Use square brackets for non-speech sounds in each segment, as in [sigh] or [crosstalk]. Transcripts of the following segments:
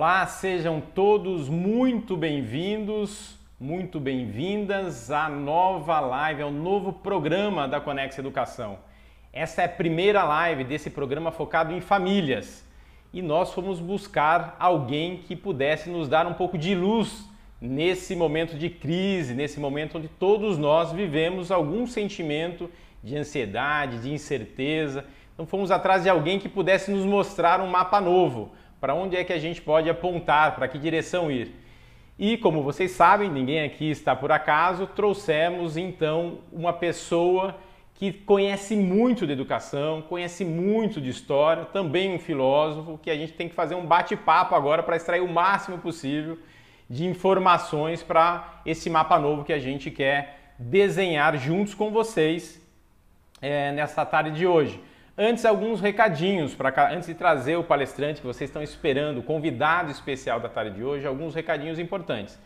Olá, sejam todos muito bem-vindos, muito bem-vindas à nova live, ao novo programa da Conex Educação. Essa é a primeira live desse programa focado em famílias e nós fomos buscar alguém que pudesse nos dar um pouco de luz nesse momento de crise, nesse momento onde todos nós vivemos algum sentimento de ansiedade, de incerteza. Então fomos atrás de alguém que pudesse nos mostrar um mapa novo para onde é que a gente pode apontar, para que direção ir. E como vocês sabem, ninguém aqui está por acaso, trouxemos então uma pessoa que conhece muito de educação, conhece muito de história, também um filósofo, que a gente tem que fazer um bate-papo agora para extrair o máximo possível de informações para esse mapa novo que a gente quer desenhar juntos com vocês é, nessa tarde de hoje. Antes, alguns recadinhos, para antes de trazer o palestrante que vocês estão esperando, o convidado especial da tarde de hoje, alguns recadinhos importantes.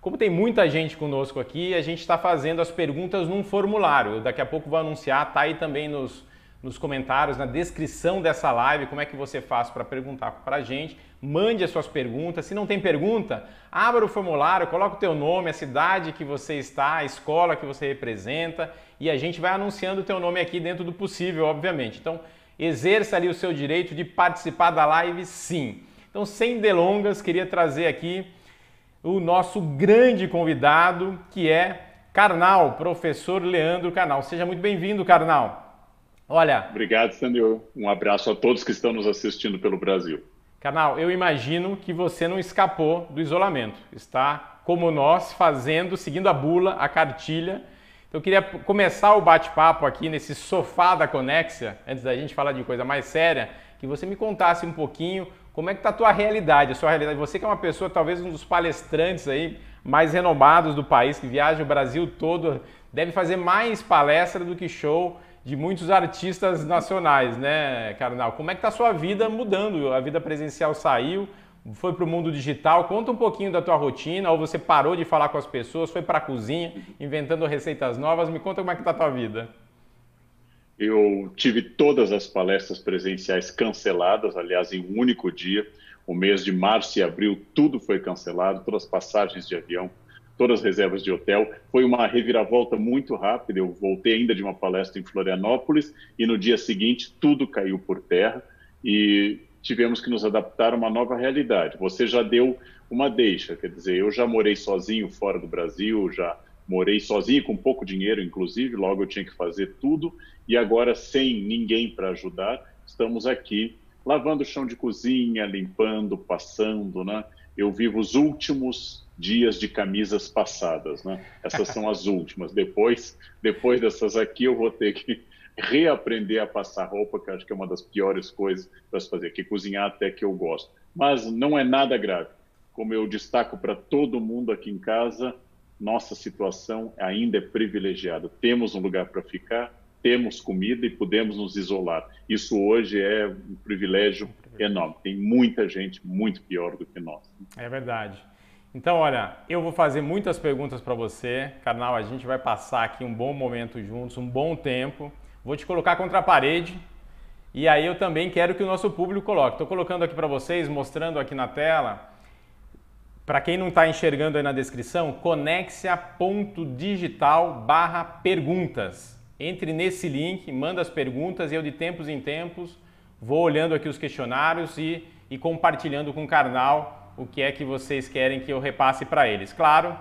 Como tem muita gente conosco aqui, a gente está fazendo as perguntas num formulário. Daqui a pouco vou anunciar, tá aí também nos, nos comentários, na descrição dessa live, como é que você faz para perguntar para a gente. Mande as suas perguntas. Se não tem pergunta, abra o formulário, coloque o teu nome, a cidade que você está, a escola que você representa e a gente vai anunciando o teu nome aqui dentro do possível, obviamente. Então, exerça ali o seu direito de participar da live, sim. Então, sem delongas, queria trazer aqui o nosso grande convidado, que é Karnal, professor Leandro Karnal. Seja muito bem-vindo, Karnal. Olha. Obrigado, Sandro. Um abraço a todos que estão nos assistindo pelo Brasil. Karnal, eu imagino que você não escapou do isolamento. Está como nós, fazendo, seguindo a bula, a cartilha eu queria começar o bate-papo aqui nesse sofá da Conexia, antes da gente falar de coisa mais séria, que você me contasse um pouquinho como é que está a tua realidade, a sua realidade. Você que é uma pessoa, talvez um dos palestrantes aí mais renomados do país, que viaja o Brasil todo, deve fazer mais palestra do que show de muitos artistas nacionais, né, Carnal? Como é que está a sua vida mudando? A vida presencial saiu, foi para o mundo digital. Conta um pouquinho da tua rotina, ou você parou de falar com as pessoas, foi para a cozinha, inventando receitas novas. Me conta como é que está a tua vida. Eu tive todas as palestras presenciais canceladas, aliás, em um único dia. O mês de março e abril, tudo foi cancelado, todas as passagens de avião, todas as reservas de hotel. Foi uma reviravolta muito rápida. Eu voltei ainda de uma palestra em Florianópolis e no dia seguinte tudo caiu por terra. E tivemos que nos adaptar a uma nova realidade. Você já deu uma deixa, quer dizer, eu já morei sozinho fora do Brasil, já morei sozinho com pouco dinheiro, inclusive, logo eu tinha que fazer tudo e agora sem ninguém para ajudar, estamos aqui lavando o chão de cozinha, limpando, passando, né? Eu vivo os últimos dias de camisas passadas, né? Essas são as últimas. Depois, depois dessas aqui eu vou ter que reaprender a passar roupa, que acho que é uma das piores coisas para se fazer, que cozinhar até que eu gosto. Mas não é nada grave. Como eu destaco para todo mundo aqui em casa, nossa situação ainda é privilegiada. Temos um lugar para ficar, temos comida e podemos nos isolar. Isso hoje é um privilégio enorme. Tem muita gente muito pior do que nós. É verdade. Então, olha, eu vou fazer muitas perguntas para você. Canal, a gente vai passar aqui um bom momento juntos, um bom tempo. Vou te colocar contra a parede e aí eu também quero que o nosso público coloque. Estou colocando aqui para vocês, mostrando aqui na tela. Para quem não está enxergando aí na descrição, conexia.digital barra perguntas. Entre nesse link, manda as perguntas e eu de tempos em tempos vou olhando aqui os questionários e, e compartilhando com o Karnal o que é que vocês querem que eu repasse para eles. Claro,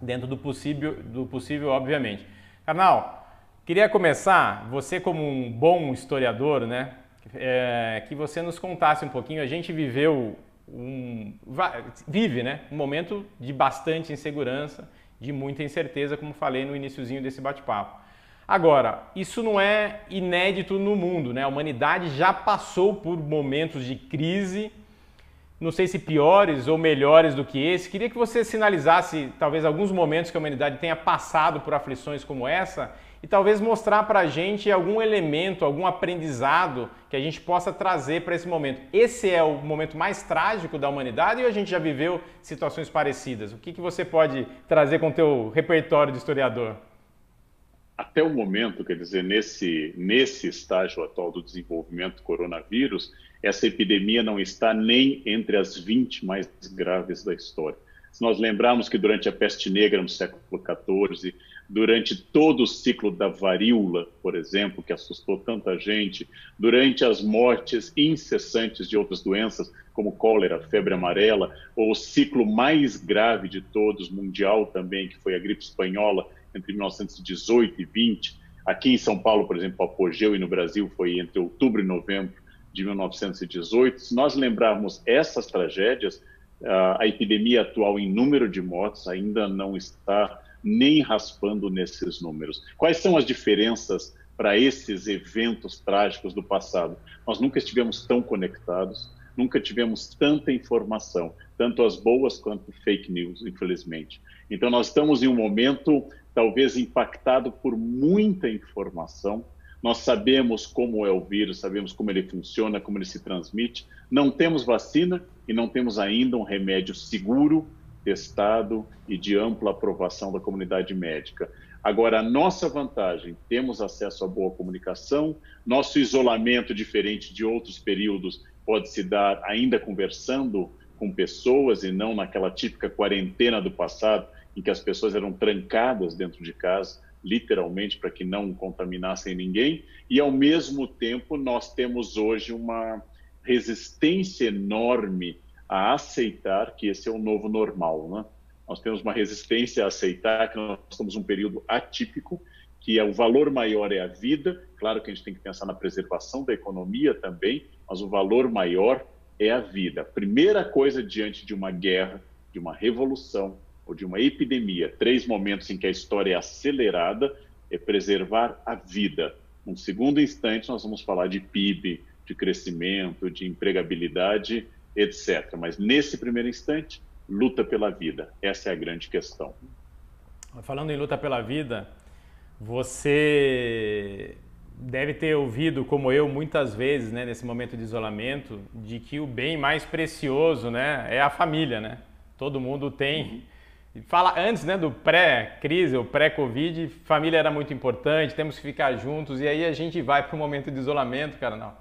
dentro do possível, do possível obviamente. Karnal, Queria começar, você como um bom historiador, né, é, que você nos contasse um pouquinho. A gente viveu um, vive, né, um momento de bastante insegurança, de muita incerteza, como falei no iníciozinho desse bate-papo. Agora, isso não é inédito no mundo, né? A humanidade já passou por momentos de crise, não sei se piores ou melhores do que esse. Queria que você sinalizasse talvez alguns momentos que a humanidade tenha passado por aflições como essa e talvez mostrar para a gente algum elemento, algum aprendizado que a gente possa trazer para esse momento. Esse é o momento mais trágico da humanidade ou a gente já viveu situações parecidas? O que, que você pode trazer com o teu repertório de historiador? Até o momento, quer dizer, nesse, nesse estágio atual do desenvolvimento do coronavírus, essa epidemia não está nem entre as 20 mais graves da história. Se nós lembrarmos que durante a peste negra no século XIV, durante todo o ciclo da varíola, por exemplo, que assustou tanta gente, durante as mortes incessantes de outras doenças, como cólera, febre amarela, ou o ciclo mais grave de todos, mundial também, que foi a gripe espanhola, entre 1918 e 20. Aqui em São Paulo, por exemplo, apogeu e no Brasil foi entre outubro e novembro de 1918. Se nós lembrarmos essas tragédias, a epidemia atual em número de mortes ainda não está nem raspando nesses números. Quais são as diferenças para esses eventos trágicos do passado? Nós nunca estivemos tão conectados, nunca tivemos tanta informação, tanto as boas quanto fake news, infelizmente. Então, nós estamos em um momento talvez impactado por muita informação. Nós sabemos como é o vírus, sabemos como ele funciona, como ele se transmite. Não temos vacina e não temos ainda um remédio seguro, testado e de ampla aprovação da comunidade médica. Agora, a nossa vantagem, temos acesso a boa comunicação, nosso isolamento, diferente de outros períodos, pode se dar ainda conversando com pessoas e não naquela típica quarentena do passado, em que as pessoas eram trancadas dentro de casa, literalmente, para que não contaminassem ninguém, e ao mesmo tempo nós temos hoje uma resistência enorme a aceitar que esse é o novo normal. Né? Nós temos uma resistência a aceitar que nós estamos num período atípico, que é o valor maior é a vida. Claro que a gente tem que pensar na preservação da economia também, mas o valor maior é a vida. Primeira coisa diante de uma guerra, de uma revolução, ou de uma epidemia, três momentos em que a história é acelerada, é preservar a vida. Num segundo instante, nós vamos falar de PIB, de crescimento, de empregabilidade, etc. Mas nesse primeiro instante, luta pela vida. Essa é a grande questão. Falando em luta pela vida, você deve ter ouvido, como eu, muitas vezes, né, nesse momento de isolamento, de que o bem mais precioso, né, é a família, né? Todo mundo tem uhum. Fala antes né, do pré-crise, ou pré-Covid, família era muito importante, temos que ficar juntos, e aí a gente vai para um momento de isolamento, cara, não.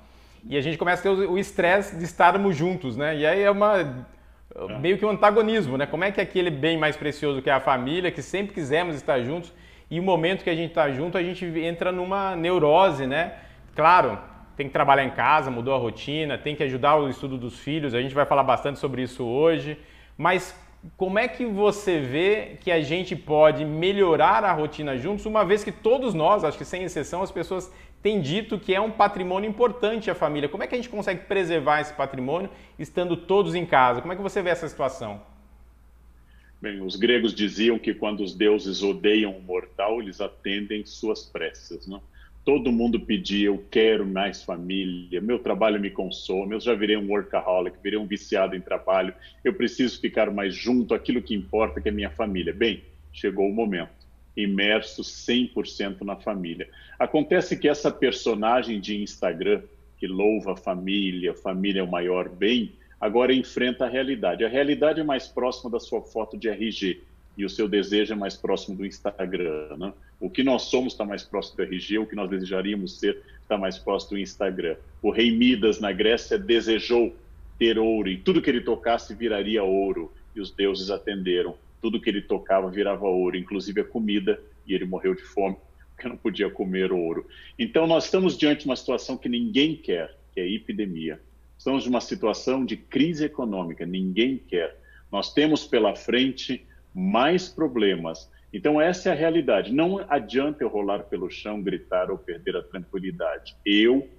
E a gente começa a ter o estresse de estarmos juntos, né? E aí é uma é. meio que um antagonismo, né? Como é que aquele bem mais precioso que é a família, que sempre quisemos estar juntos, e o momento que a gente está junto, a gente entra numa neurose, né? Claro, tem que trabalhar em casa, mudou a rotina, tem que ajudar o estudo dos filhos, a gente vai falar bastante sobre isso hoje, mas como é que você vê que a gente pode melhorar a rotina juntos, uma vez que todos nós, acho que sem exceção, as pessoas têm dito que é um patrimônio importante a família. Como é que a gente consegue preservar esse patrimônio estando todos em casa? Como é que você vê essa situação? Bem, os gregos diziam que quando os deuses odeiam o mortal, eles atendem suas preces, todo mundo pedia, eu quero mais família, meu trabalho me consome, eu já virei um workaholic, virei um viciado em trabalho, eu preciso ficar mais junto, aquilo que importa que é minha família. Bem, chegou o momento, imerso 100% na família. Acontece que essa personagem de Instagram, que louva a família, família é o maior bem, agora enfrenta a realidade. A realidade é mais próxima da sua foto de RG, e o seu desejo é mais próximo do Instagram. Né? O que nós somos está mais próximo do RG, o que nós desejaríamos ser está mais próximo do Instagram. O rei Midas, na Grécia, desejou ter ouro, e tudo que ele tocasse viraria ouro, e os deuses atenderam. Tudo que ele tocava virava ouro, inclusive a comida, e ele morreu de fome, porque não podia comer ouro. Então, nós estamos diante de uma situação que ninguém quer, que é a epidemia. Estamos numa situação de crise econômica, ninguém quer. Nós temos pela frente mais problemas. Então, essa é a realidade. Não adianta eu rolar pelo chão, gritar ou perder a tranquilidade. Eu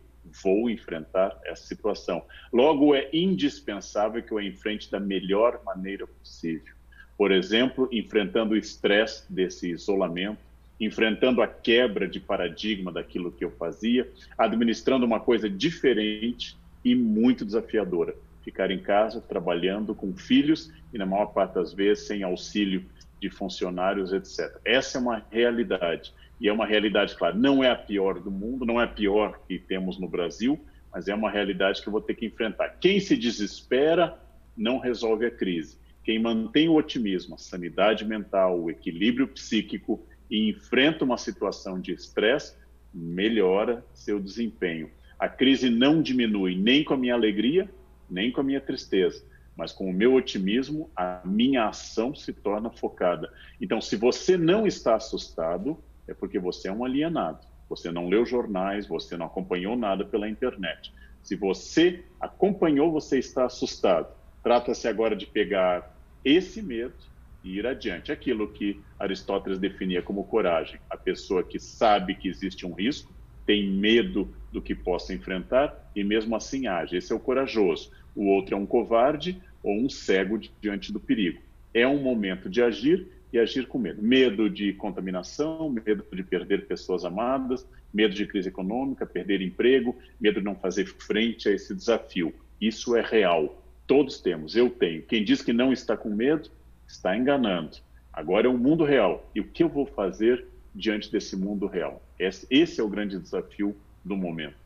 vou enfrentar essa situação. Logo, é indispensável que eu enfrente da melhor maneira possível. Por exemplo, enfrentando o estresse desse isolamento, enfrentando a quebra de paradigma daquilo que eu fazia, administrando uma coisa diferente e muito desafiadora, ficar em casa trabalhando com filhos e, na maior parte das vezes, sem auxílio de funcionários, etc. Essa é uma realidade. E é uma realidade, claro, não é a pior do mundo, não é a pior que temos no Brasil, mas é uma realidade que eu vou ter que enfrentar. Quem se desespera não resolve a crise. Quem mantém o otimismo, a sanidade mental, o equilíbrio psíquico, e enfrenta uma situação de estresse, melhora seu desempenho. A crise não diminui nem com a minha alegria, nem com a minha tristeza, mas com o meu otimismo, a minha ação se torna focada. Então, se você não está assustado, é porque você é um alienado. Você não leu jornais, você não acompanhou nada pela internet. Se você acompanhou, você está assustado. Trata-se agora de pegar esse medo e ir adiante. Aquilo que Aristóteles definia como coragem. A pessoa que sabe que existe um risco, tem medo do que possa enfrentar e mesmo assim age. Esse é o corajoso. O outro é um covarde ou um cego diante do perigo. É um momento de agir e agir com medo. Medo de contaminação, medo de perder pessoas amadas, medo de crise econômica, perder emprego, medo de não fazer frente a esse desafio. Isso é real. Todos temos, eu tenho. Quem diz que não está com medo, está enganando. Agora é o um mundo real. E o que eu vou fazer diante desse mundo real? Esse é o grande desafio do momento.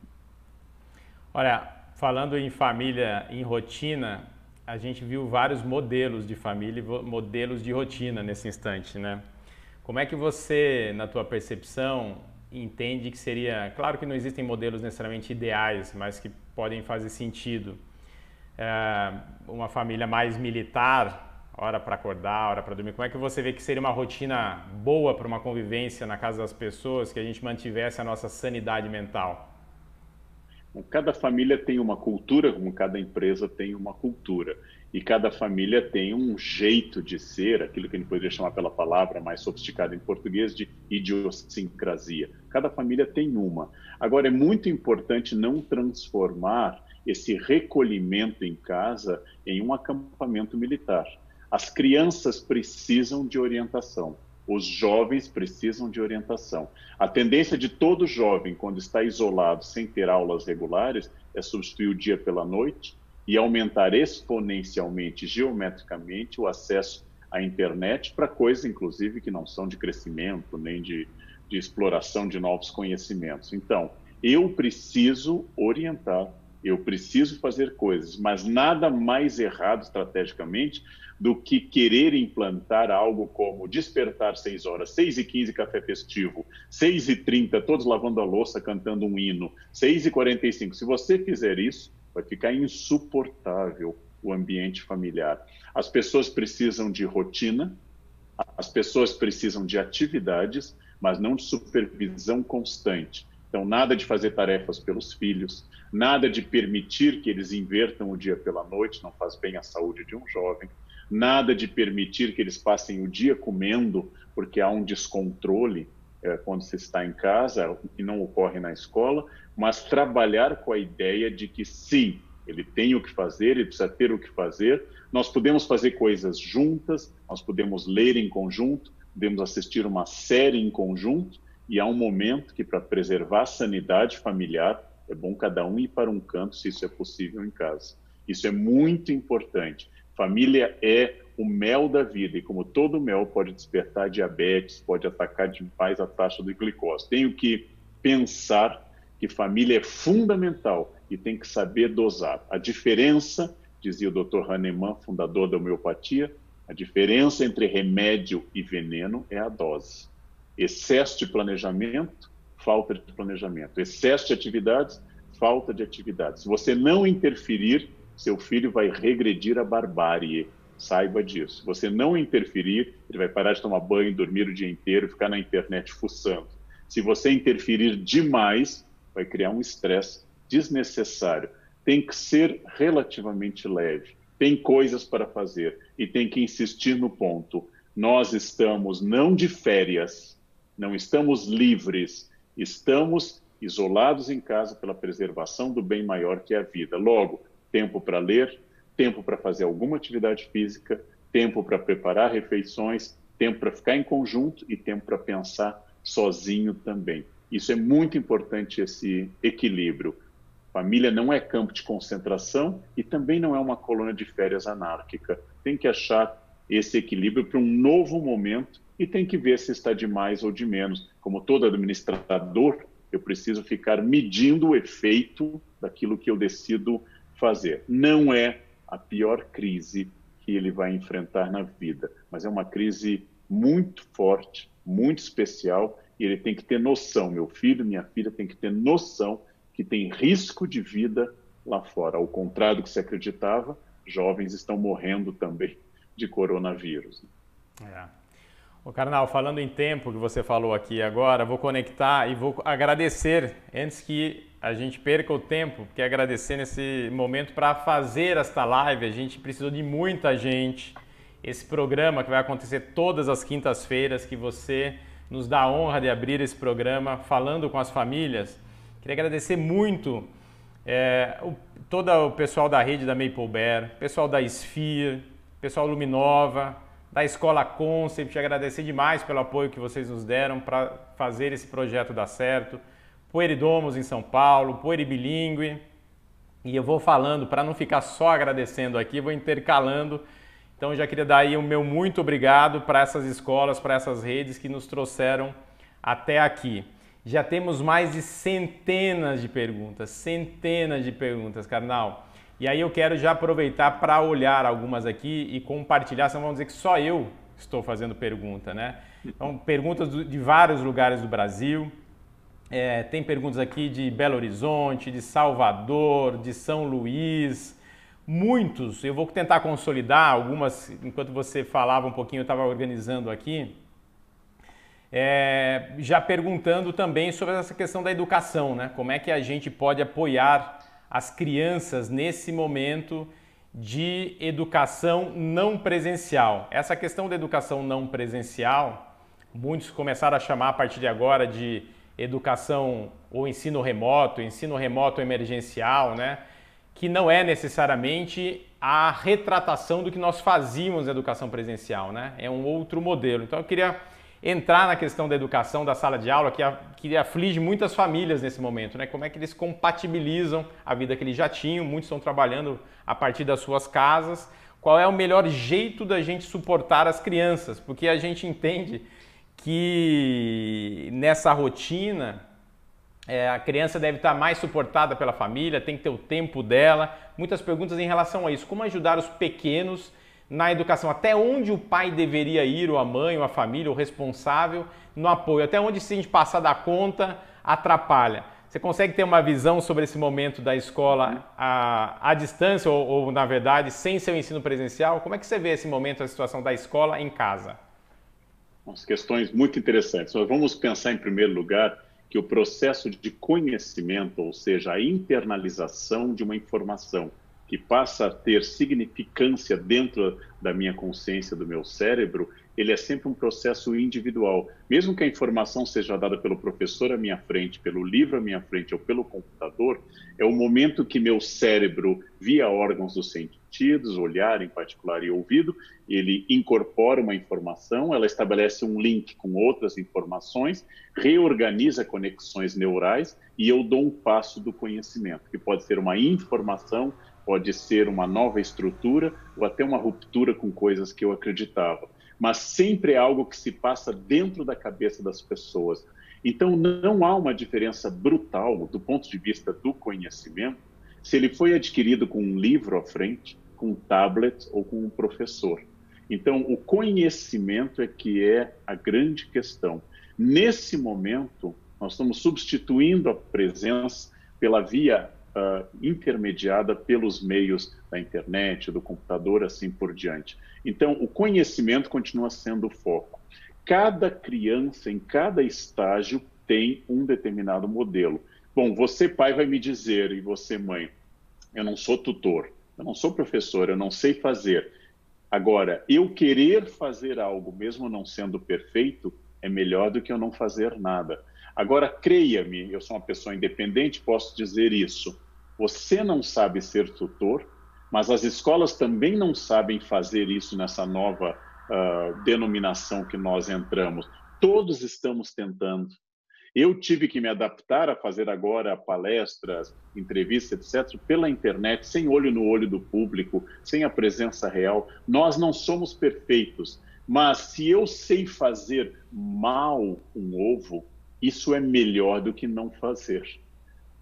Olha, falando em família em rotina, a gente viu vários modelos de família e modelos de rotina nesse instante, né? Como é que você, na tua percepção, entende que seria... Claro que não existem modelos necessariamente ideais, mas que podem fazer sentido. É, uma família mais militar, hora para acordar, hora para dormir. Como é que você vê que seria uma rotina boa para uma convivência na casa das pessoas, que a gente mantivesse a nossa sanidade mental? Cada família tem uma cultura, como cada empresa tem uma cultura. E cada família tem um jeito de ser, aquilo que a gente poderia chamar pela palavra mais sofisticada em português de idiosincrasia. Cada família tem uma. Agora, é muito importante não transformar esse recolhimento em casa em um acampamento militar. As crianças precisam de orientação. Os jovens precisam de orientação. A tendência de todo jovem, quando está isolado, sem ter aulas regulares, é substituir o dia pela noite e aumentar exponencialmente, geometricamente, o acesso à internet para coisas, inclusive, que não são de crescimento nem de, de exploração de novos conhecimentos. Então, eu preciso orientar, eu preciso fazer coisas, mas nada mais errado estrategicamente do que querer implantar algo como despertar 6 horas, 6 e 15 café festivo, 6 e 30 todos lavando a louça, cantando um hino, 6 e 45. Se você fizer isso, vai ficar insuportável o ambiente familiar. As pessoas precisam de rotina, as pessoas precisam de atividades, mas não de supervisão constante. Então, nada de fazer tarefas pelos filhos, nada de permitir que eles invertam o dia pela noite, não faz bem à saúde de um jovem nada de permitir que eles passem o dia comendo, porque há um descontrole é, quando se está em casa, que não ocorre na escola, mas trabalhar com a ideia de que sim, ele tem o que fazer, ele precisa ter o que fazer, nós podemos fazer coisas juntas, nós podemos ler em conjunto, podemos assistir uma série em conjunto, e há um momento que, para preservar a sanidade familiar, é bom cada um ir para um canto, se isso é possível em casa. Isso é muito importante. Família é o mel da vida e como todo mel pode despertar diabetes, pode atacar demais a taxa do glicose. Tenho que pensar que família é fundamental e tem que saber dosar. A diferença, dizia o Dr. Hahnemann, fundador da homeopatia, a diferença entre remédio e veneno é a dose. Excesso de planejamento, falta de planejamento. Excesso de atividades, falta de atividades. Se você não interferir, seu filho vai regredir à barbárie. Saiba disso. Se você não interferir, ele vai parar de tomar banho, dormir o dia inteiro, ficar na internet fuçando. Se você interferir demais, vai criar um estresse desnecessário. Tem que ser relativamente leve. Tem coisas para fazer e tem que insistir no ponto. Nós estamos não de férias, não estamos livres, estamos isolados em casa pela preservação do bem maior que é a vida. Logo, tempo para ler, tempo para fazer alguma atividade física, tempo para preparar refeições, tempo para ficar em conjunto e tempo para pensar sozinho também. Isso é muito importante, esse equilíbrio. Família não é campo de concentração e também não é uma colônia de férias anárquica. Tem que achar esse equilíbrio para um novo momento e tem que ver se está de mais ou de menos. Como todo administrador, eu preciso ficar medindo o efeito daquilo que eu decido fazer. Não é a pior crise que ele vai enfrentar na vida, mas é uma crise muito forte muito especial e ele tem que ter noção, meu filho, minha filha tem que ter noção que tem risco de vida lá fora. Ao contrário do que se acreditava, jovens estão morrendo também de coronavírus. É. O Carnal, falando em tempo que você falou aqui agora, vou conectar e vou agradecer, antes que a gente perca o tempo, porque agradecer nesse momento para fazer esta live. A gente precisou de muita gente. Esse programa que vai acontecer todas as quintas-feiras, que você nos dá a honra de abrir esse programa falando com as famílias. Queria agradecer muito é, o, todo o pessoal da rede da Maple Bear, pessoal da Sphere, pessoal Luminova, da Escola Concept, agradecer demais pelo apoio que vocês nos deram para fazer esse projeto dar certo. Poeridomos em São Paulo, Poeri Bilingue. E eu vou falando, para não ficar só agradecendo aqui, vou intercalando. Então já queria dar aí o meu muito obrigado para essas escolas, para essas redes que nos trouxeram até aqui. Já temos mais de centenas de perguntas, centenas de perguntas, carnal. E aí eu quero já aproveitar para olhar algumas aqui e compartilhar, senão vamos dizer que só eu estou fazendo pergunta, né? Então, perguntas de vários lugares do Brasil. É, tem perguntas aqui de Belo Horizonte, de Salvador, de São Luís, muitos. Eu vou tentar consolidar algumas, enquanto você falava um pouquinho, eu estava organizando aqui. É, já perguntando também sobre essa questão da educação, né? Como é que a gente pode apoiar as crianças nesse momento de educação não presencial. Essa questão da educação não presencial, muitos começaram a chamar a partir de agora de educação ou ensino remoto, ensino remoto emergencial, né? Que não é necessariamente a retratação do que nós fazíamos na educação presencial, né? É um outro modelo. Então eu queria entrar na questão da educação, da sala de aula, que, que aflige muitas famílias nesse momento, né? Como é que eles compatibilizam a vida que eles já tinham, muitos estão trabalhando a partir das suas casas. Qual é o melhor jeito da gente suportar as crianças? Porque a gente entende que nessa rotina é, a criança deve estar mais suportada pela família, tem que ter o tempo dela. Muitas perguntas em relação a isso. Como ajudar os pequenos na educação, até onde o pai deveria ir, ou a mãe, ou a família, o responsável no apoio, até onde se a gente passar da conta atrapalha. Você consegue ter uma visão sobre esse momento da escola à, à distância ou, ou, na verdade, sem seu ensino presencial? Como é que você vê esse momento, a situação da escola em casa? Umas questões muito interessantes. Nós vamos pensar, em primeiro lugar, que o processo de conhecimento, ou seja, a internalização de uma informação, que passa a ter significância dentro da minha consciência, do meu cérebro, ele é sempre um processo individual. Mesmo que a informação seja dada pelo professor à minha frente, pelo livro à minha frente ou pelo computador, é o momento que meu cérebro, via órgãos dos sentidos, olhar em particular e ouvido, ele incorpora uma informação, ela estabelece um link com outras informações, reorganiza conexões neurais e eu dou um passo do conhecimento, que pode ser uma informação pode ser uma nova estrutura ou até uma ruptura com coisas que eu acreditava. Mas sempre é algo que se passa dentro da cabeça das pessoas. Então, não há uma diferença brutal do ponto de vista do conhecimento se ele foi adquirido com um livro à frente, com um tablet ou com um professor. Então, o conhecimento é que é a grande questão. Nesse momento, nós estamos substituindo a presença pela via uh, intermediada pelos meios da internet, do computador, assim por diante. Então, o conhecimento continua sendo o foco. Cada criança, em cada estágio, tem um determinado modelo. Bom, você, pai, vai me dizer, e você, mãe, eu não sou tutor, eu não sou professor, eu não sei fazer. Agora, eu querer fazer algo, mesmo não sendo perfeito, é melhor do que eu não fazer nada. Agora, creia-me, eu sou uma pessoa independente, posso dizer isso. Você não sabe ser tutor, mas as escolas também não sabem fazer isso nessa nova uh, denominação que nós entramos. Todos estamos tentando. Eu tive que me adaptar a fazer agora palestras, entrevistas, etc., pela internet, sem olho no olho do público, sem a presença real. Nós não somos perfeitos, mas se eu sei fazer mal um ovo, isso é melhor do que não fazer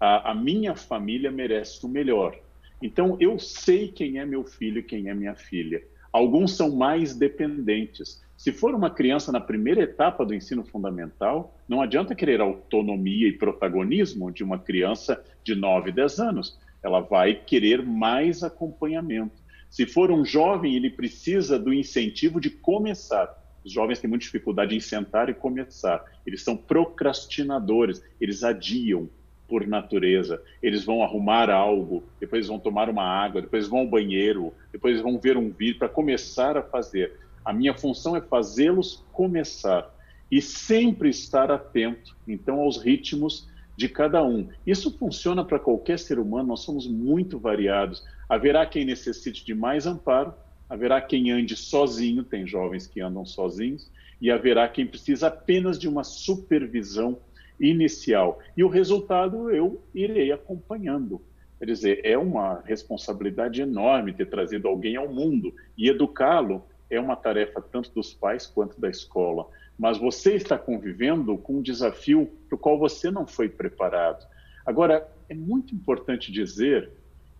a, a minha família merece o melhor. Então, eu sei quem é meu filho e quem é minha filha. Alguns são mais dependentes. Se for uma criança na primeira etapa do ensino fundamental, não adianta querer autonomia e protagonismo de uma criança de 9, 10 anos. Ela vai querer mais acompanhamento. Se for um jovem, ele precisa do incentivo de começar. Os jovens têm muita dificuldade em sentar e começar. Eles são procrastinadores, eles adiam por natureza. Eles vão arrumar algo, depois vão tomar uma água, depois vão ao banheiro, depois vão ver um vídeo para começar a fazer. A minha função é fazê-los começar e sempre estar atento, então, aos ritmos de cada um. Isso funciona para qualquer ser humano, nós somos muito variados. Haverá quem necessite de mais amparo, haverá quem ande sozinho, tem jovens que andam sozinhos, e haverá quem precisa apenas de uma supervisão inicial. E o resultado eu irei acompanhando. Quer dizer, é uma responsabilidade enorme ter trazido alguém ao mundo e educá-lo é uma tarefa tanto dos pais quanto da escola. Mas você está convivendo com um desafio para o qual você não foi preparado. Agora, é muito importante dizer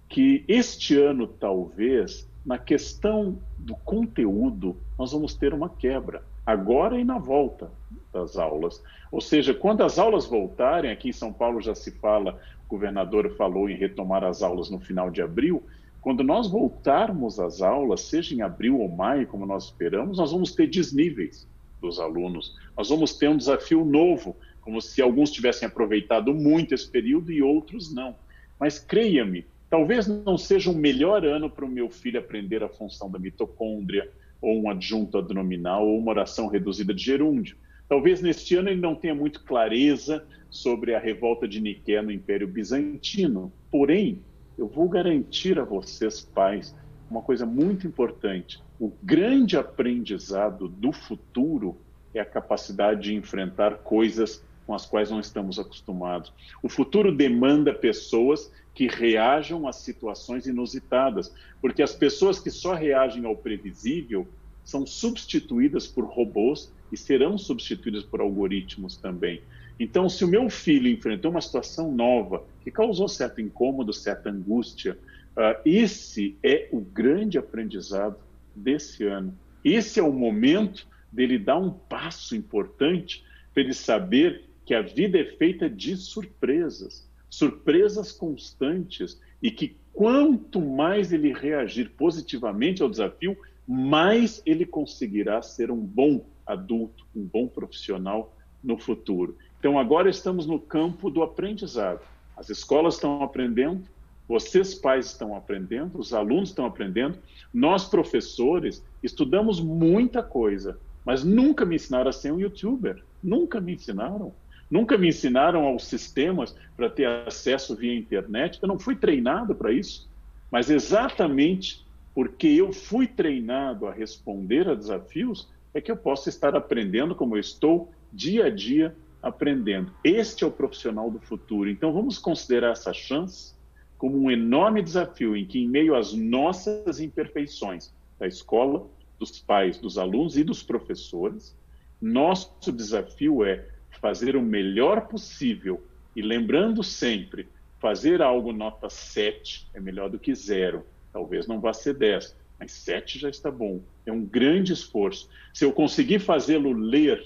que este ano, talvez, na questão do conteúdo, nós vamos ter uma quebra, agora e na volta das aulas. Ou seja, quando as aulas voltarem, aqui em São Paulo já se fala, o governador falou em retomar as aulas no final de abril. Quando nós voltarmos às aulas, seja em abril ou maio, como nós esperamos, nós vamos ter desníveis dos alunos. Nós vamos ter um desafio novo, como se alguns tivessem aproveitado muito esse período e outros não. Mas creia-me, talvez não seja o melhor ano para o meu filho aprender a função da mitocôndria, ou um adjunto adnominal, ou uma oração reduzida de gerúndio. Talvez neste ano ele não tenha muito clareza sobre a revolta de Niqué no Império Bizantino. Porém, eu vou garantir a vocês, pais, uma coisa muito importante. O grande aprendizado do futuro é a capacidade de enfrentar coisas com as quais não estamos acostumados. O futuro demanda pessoas que reajam a situações inusitadas, porque as pessoas que só reagem ao previsível são substituídas por robôs e serão substituídas por algoritmos também. Então, se o meu filho enfrentou uma situação nova que causou certo incômodo, certa angústia, uh, esse é o grande aprendizado desse ano. Esse é o momento dele dar um passo importante para ele saber que a vida é feita de surpresas, surpresas constantes, e que quanto mais ele reagir positivamente ao desafio, mais ele conseguirá ser um bom adulto, um bom profissional no futuro. Então, agora estamos no campo do aprendizado. As escolas estão aprendendo, vocês, pais, estão aprendendo, os alunos estão aprendendo, nós, professores, estudamos muita coisa, mas nunca me ensinaram a ser um youtuber. Nunca me ensinaram. Nunca me ensinaram aos sistemas para ter acesso via internet. Eu não fui treinado para isso. Mas exatamente porque eu fui treinado a responder a desafios, é que eu posso estar aprendendo como eu estou dia a dia aprendendo. Este é o profissional do futuro. Então vamos considerar essa chance como um enorme desafio em que, em meio às nossas imperfeições da escola, dos pais, dos alunos e dos professores, nosso desafio é fazer o melhor possível e lembrando sempre, fazer algo nota 7 é melhor do que zero. Talvez não vá ser 10, mas sete já está bom. É um grande esforço. Se eu conseguir fazê-lo ler,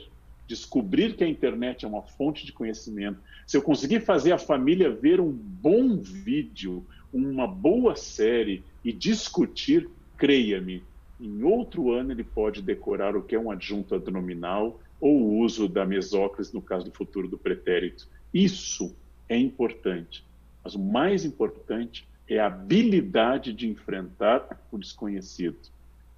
descobrir que a internet é uma fonte de conhecimento, se eu conseguir fazer a família ver um bom vídeo, uma boa série e discutir, creia-me, em outro ano ele pode decorar o que é um adjunto adnominal ou o uso da mesóclise no caso do futuro do pretérito. Isso é importante. Mas o mais importante é a habilidade de enfrentar o desconhecido.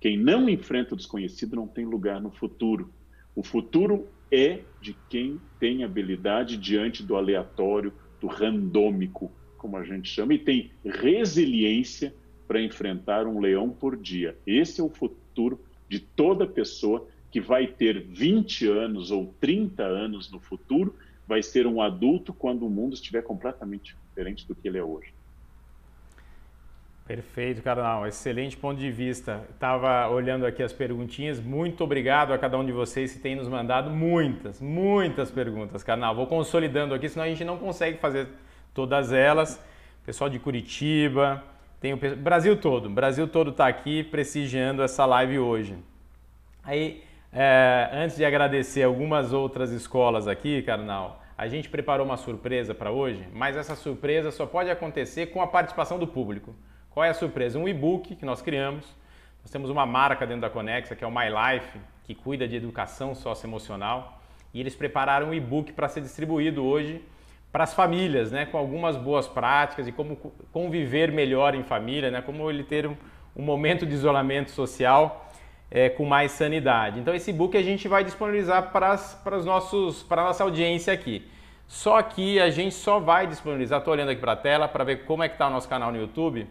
Quem não enfrenta o desconhecido não tem lugar no futuro. O futuro é de quem tem habilidade diante do aleatório, do randômico, como a gente chama, e tem resiliência para enfrentar um leão por dia. Esse é o futuro de toda pessoa que vai ter 20 anos ou 30 anos no futuro, vai ser um adulto quando o mundo estiver completamente diferente do que ele é hoje. Perfeito, Carnal. Excelente ponto de vista. Estava olhando aqui as perguntinhas. Muito obrigado a cada um de vocês que tem nos mandado muitas, muitas perguntas, Carnal. Vou consolidando aqui, senão a gente não consegue fazer todas elas. Pessoal de Curitiba, Tem o Brasil todo, Brasil todo está aqui prestigiando essa live hoje. Aí, é, antes de agradecer algumas outras escolas aqui, Carnal, a gente preparou uma surpresa para hoje, mas essa surpresa só pode acontecer com a participação do público. Qual é a surpresa? Um e-book que nós criamos. Nós temos uma marca dentro da Conexa, que é o My Life, que cuida de educação socioemocional. E eles prepararam um e-book para ser distribuído hoje para as famílias, né, com algumas boas práticas de como conviver melhor em família, né, como ele ter um, um momento de isolamento social é, com mais sanidade. Então esse book a gente vai disponibilizar para, os nossos, para nossa audiência aqui. Só que a gente só vai disponibilizar. Estou olhando aqui para a tela para ver como é que está o nosso canal no YouTube.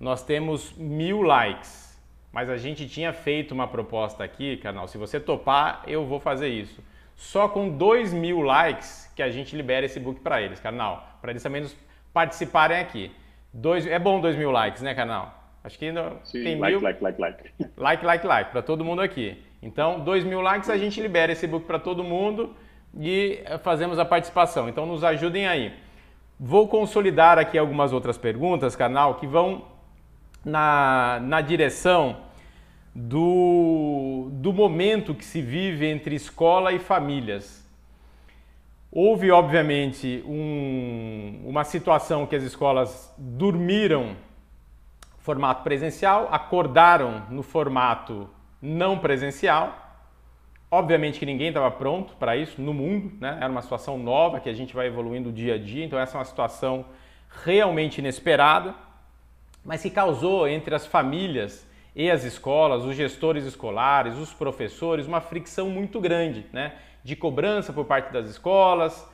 Nós temos mil likes, mas a gente tinha feito uma proposta aqui, canal. Se você topar, eu vou fazer isso. Só com dois mil likes que a gente libera esse book para eles, canal, para eles também participarem aqui. Dois, é bom 2 mil likes, né, canal? Acho que Sim, tem like, mil. Like, like, like, [laughs] like. Like, like, para todo mundo aqui. Então, 2 mil likes a gente libera esse book para todo mundo e fazemos a participação. Então, nos ajudem aí. Vou consolidar aqui algumas outras perguntas, canal, que vão na, na direção do, do momento que se vive entre escola e famílias. Houve, obviamente, um, uma situação que as escolas dormiram formato presencial, acordaram no formato não presencial. Obviamente que ninguém estava pronto para isso no mundo, né? era uma situação nova que a gente vai evoluindo dia a dia, então essa é uma situação realmente inesperada, mas que causou entre as famílias e as escolas, os gestores escolares, os professores, uma fricção muito grande, né? de cobrança por parte das escolas,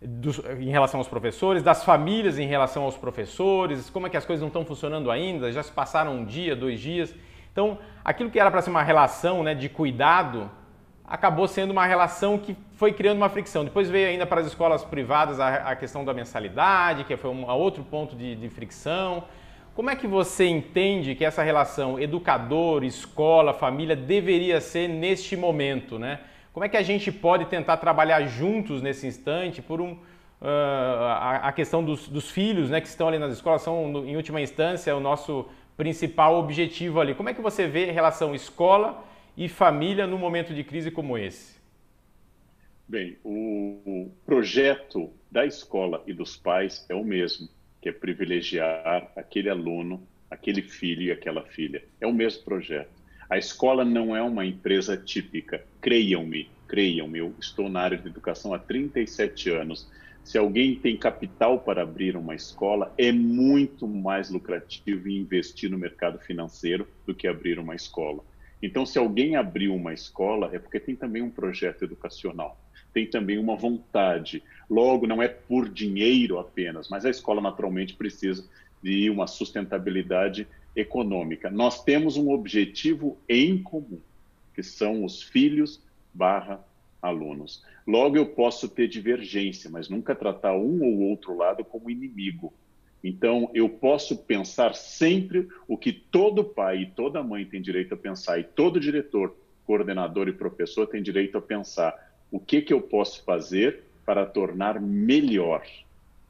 dos, em relação aos professores, das famílias em relação aos professores, como é que as coisas não estão funcionando ainda, já se passaram um dia, dois dias. Então, aquilo que era para ser uma relação né, de cuidado, acabou sendo uma relação que foi criando uma fricção. Depois veio ainda para as escolas privadas a, a questão da mensalidade, que foi um outro ponto de, de fricção. Como é que você entende que essa relação educador, escola, família deveria ser neste momento, né? Como é que a gente pode tentar trabalhar juntos nesse instante por um, uh, a, a, questão dos, dos, filhos né, que estão ali nas escolas são, no, em última instância, o nosso principal objetivo ali. Como é que você vê a relação escola e família num momento de crise como esse? Bem, o, projeto da escola e dos pais é o mesmo, que é privilegiar aquele aluno, aquele filho e aquela filha. É o mesmo projeto. A escola não é uma empresa típica. Creiam-me, creiam-me. Eu estou na área de educação há 37 anos. Se alguém tem capital para abrir uma escola, é muito mais lucrativo investir no mercado financeiro do que abrir uma escola. Então, se alguém abriu uma escola, é porque tem também um projeto educacional, tem também uma vontade. Logo, não é por dinheiro apenas, mas a escola naturalmente precisa de uma sustentabilidade econômica. Nós temos um objetivo em comum, que são os filhos barra alunos. Logo, eu posso ter divergência, mas nunca tratar um ou outro lado como inimigo. Então, eu posso pensar sempre o que todo pai e toda mãe tem direito a pensar, e todo diretor, coordenador e professor tem direito a pensar o que, que eu posso fazer para tornar melhor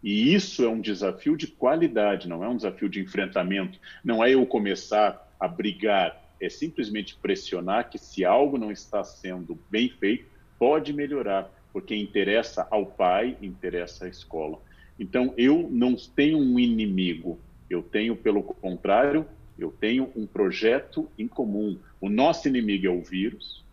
e isso é um desafio de qualidade, não é um desafio de enfrentamento. Não é eu começar a brigar, é simplesmente pressionar que se algo não está sendo bem feito, pode melhorar, porque interessa ao pai, interessa à escola. Então, eu não tenho um inimigo, eu tenho, pelo contrário, eu tenho um projeto em comum. O nosso inimigo é o vírus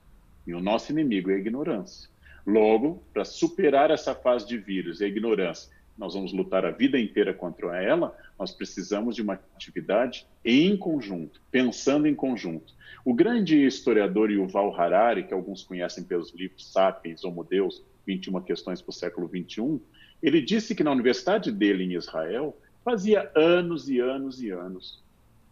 e o nosso inimigo é a ignorância. Logo, para superar essa fase de vírus e ignorância nós vamos lutar a vida inteira contra ela, nós precisamos de uma atividade em conjunto, pensando em conjunto. O grande historiador Yuval Harari, que alguns conhecem pelos livros Sapiens, Homo Deus, 21 questões para o século 21, ele disse que na universidade dele em Israel fazia anos e anos e anos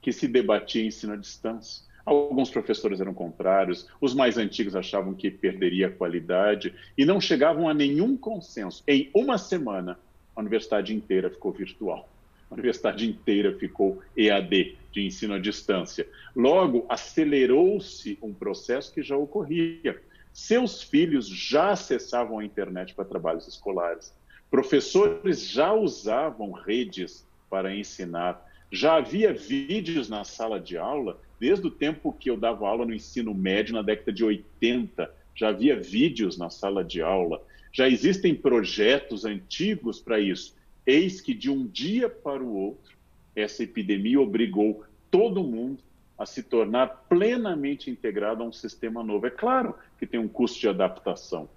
que se debatia ensino à distância. Alguns professores eram contrários, os mais antigos achavam que perderia a qualidade e não chegavam a nenhum consenso. Em uma semana, a universidade inteira ficou virtual. A universidade inteira ficou EAD, de ensino à distância. Logo, acelerou-se um processo que já ocorria. Seus filhos já acessavam a internet para trabalhos escolares. Professores já usavam redes para ensinar. Já havia vídeos na sala de aula, desde o tempo que eu dava aula no ensino médio, na década de 80, já havia vídeos na sala de aula, já existem projetos antigos para isso. Eis que de um dia para o outro, essa epidemia obrigou todo mundo a se tornar plenamente integrado a um sistema novo. É claro que tem um custo de adaptação.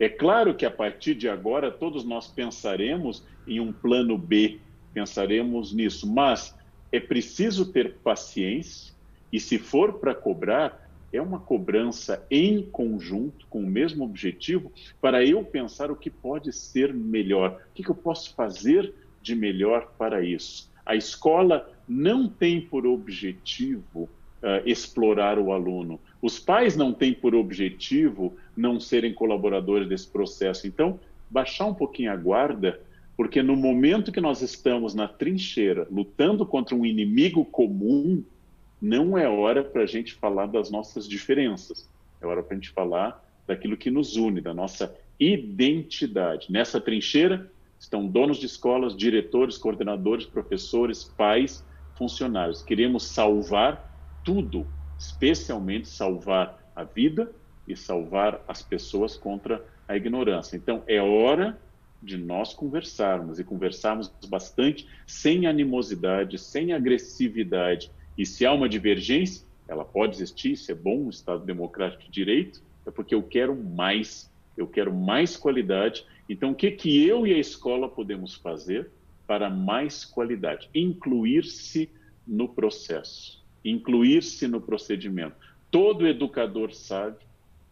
É claro que a partir de agora todos nós pensaremos em um plano B, pensaremos nisso, mas é preciso ter paciência e, se for para cobrar, é uma cobrança em conjunto, com o mesmo objetivo, para eu pensar o que pode ser melhor, o que, eu posso fazer de melhor para isso. A escola não tem por objetivo uh, explorar o aluno. Os pais não têm por objetivo não serem colaboradores desse processo. Então, baixar um pouquinho a guarda, porque no momento que nós estamos na trincheira, lutando contra um inimigo comum, não é hora para a gente falar das nossas diferenças. É hora para a gente falar daquilo que nos une, da nossa identidade. Nessa trincheira estão donos de escolas, diretores, coordenadores, professores, pais, funcionários. Queremos salvar tudo, especialmente salvar a vida e salvar as pessoas contra a ignorância. Então, é hora de nós conversarmos e conversarmos bastante, sem animosidade, sem agressividade. E se há uma divergência, ela pode existir, isso é bom, um Estado democrático de direito, é porque eu quero mais, eu quero mais qualidade. Então, o que, que eu e a escola podemos fazer para mais qualidade? Incluir-se no processo, incluir-se no procedimento. Todo educador sabe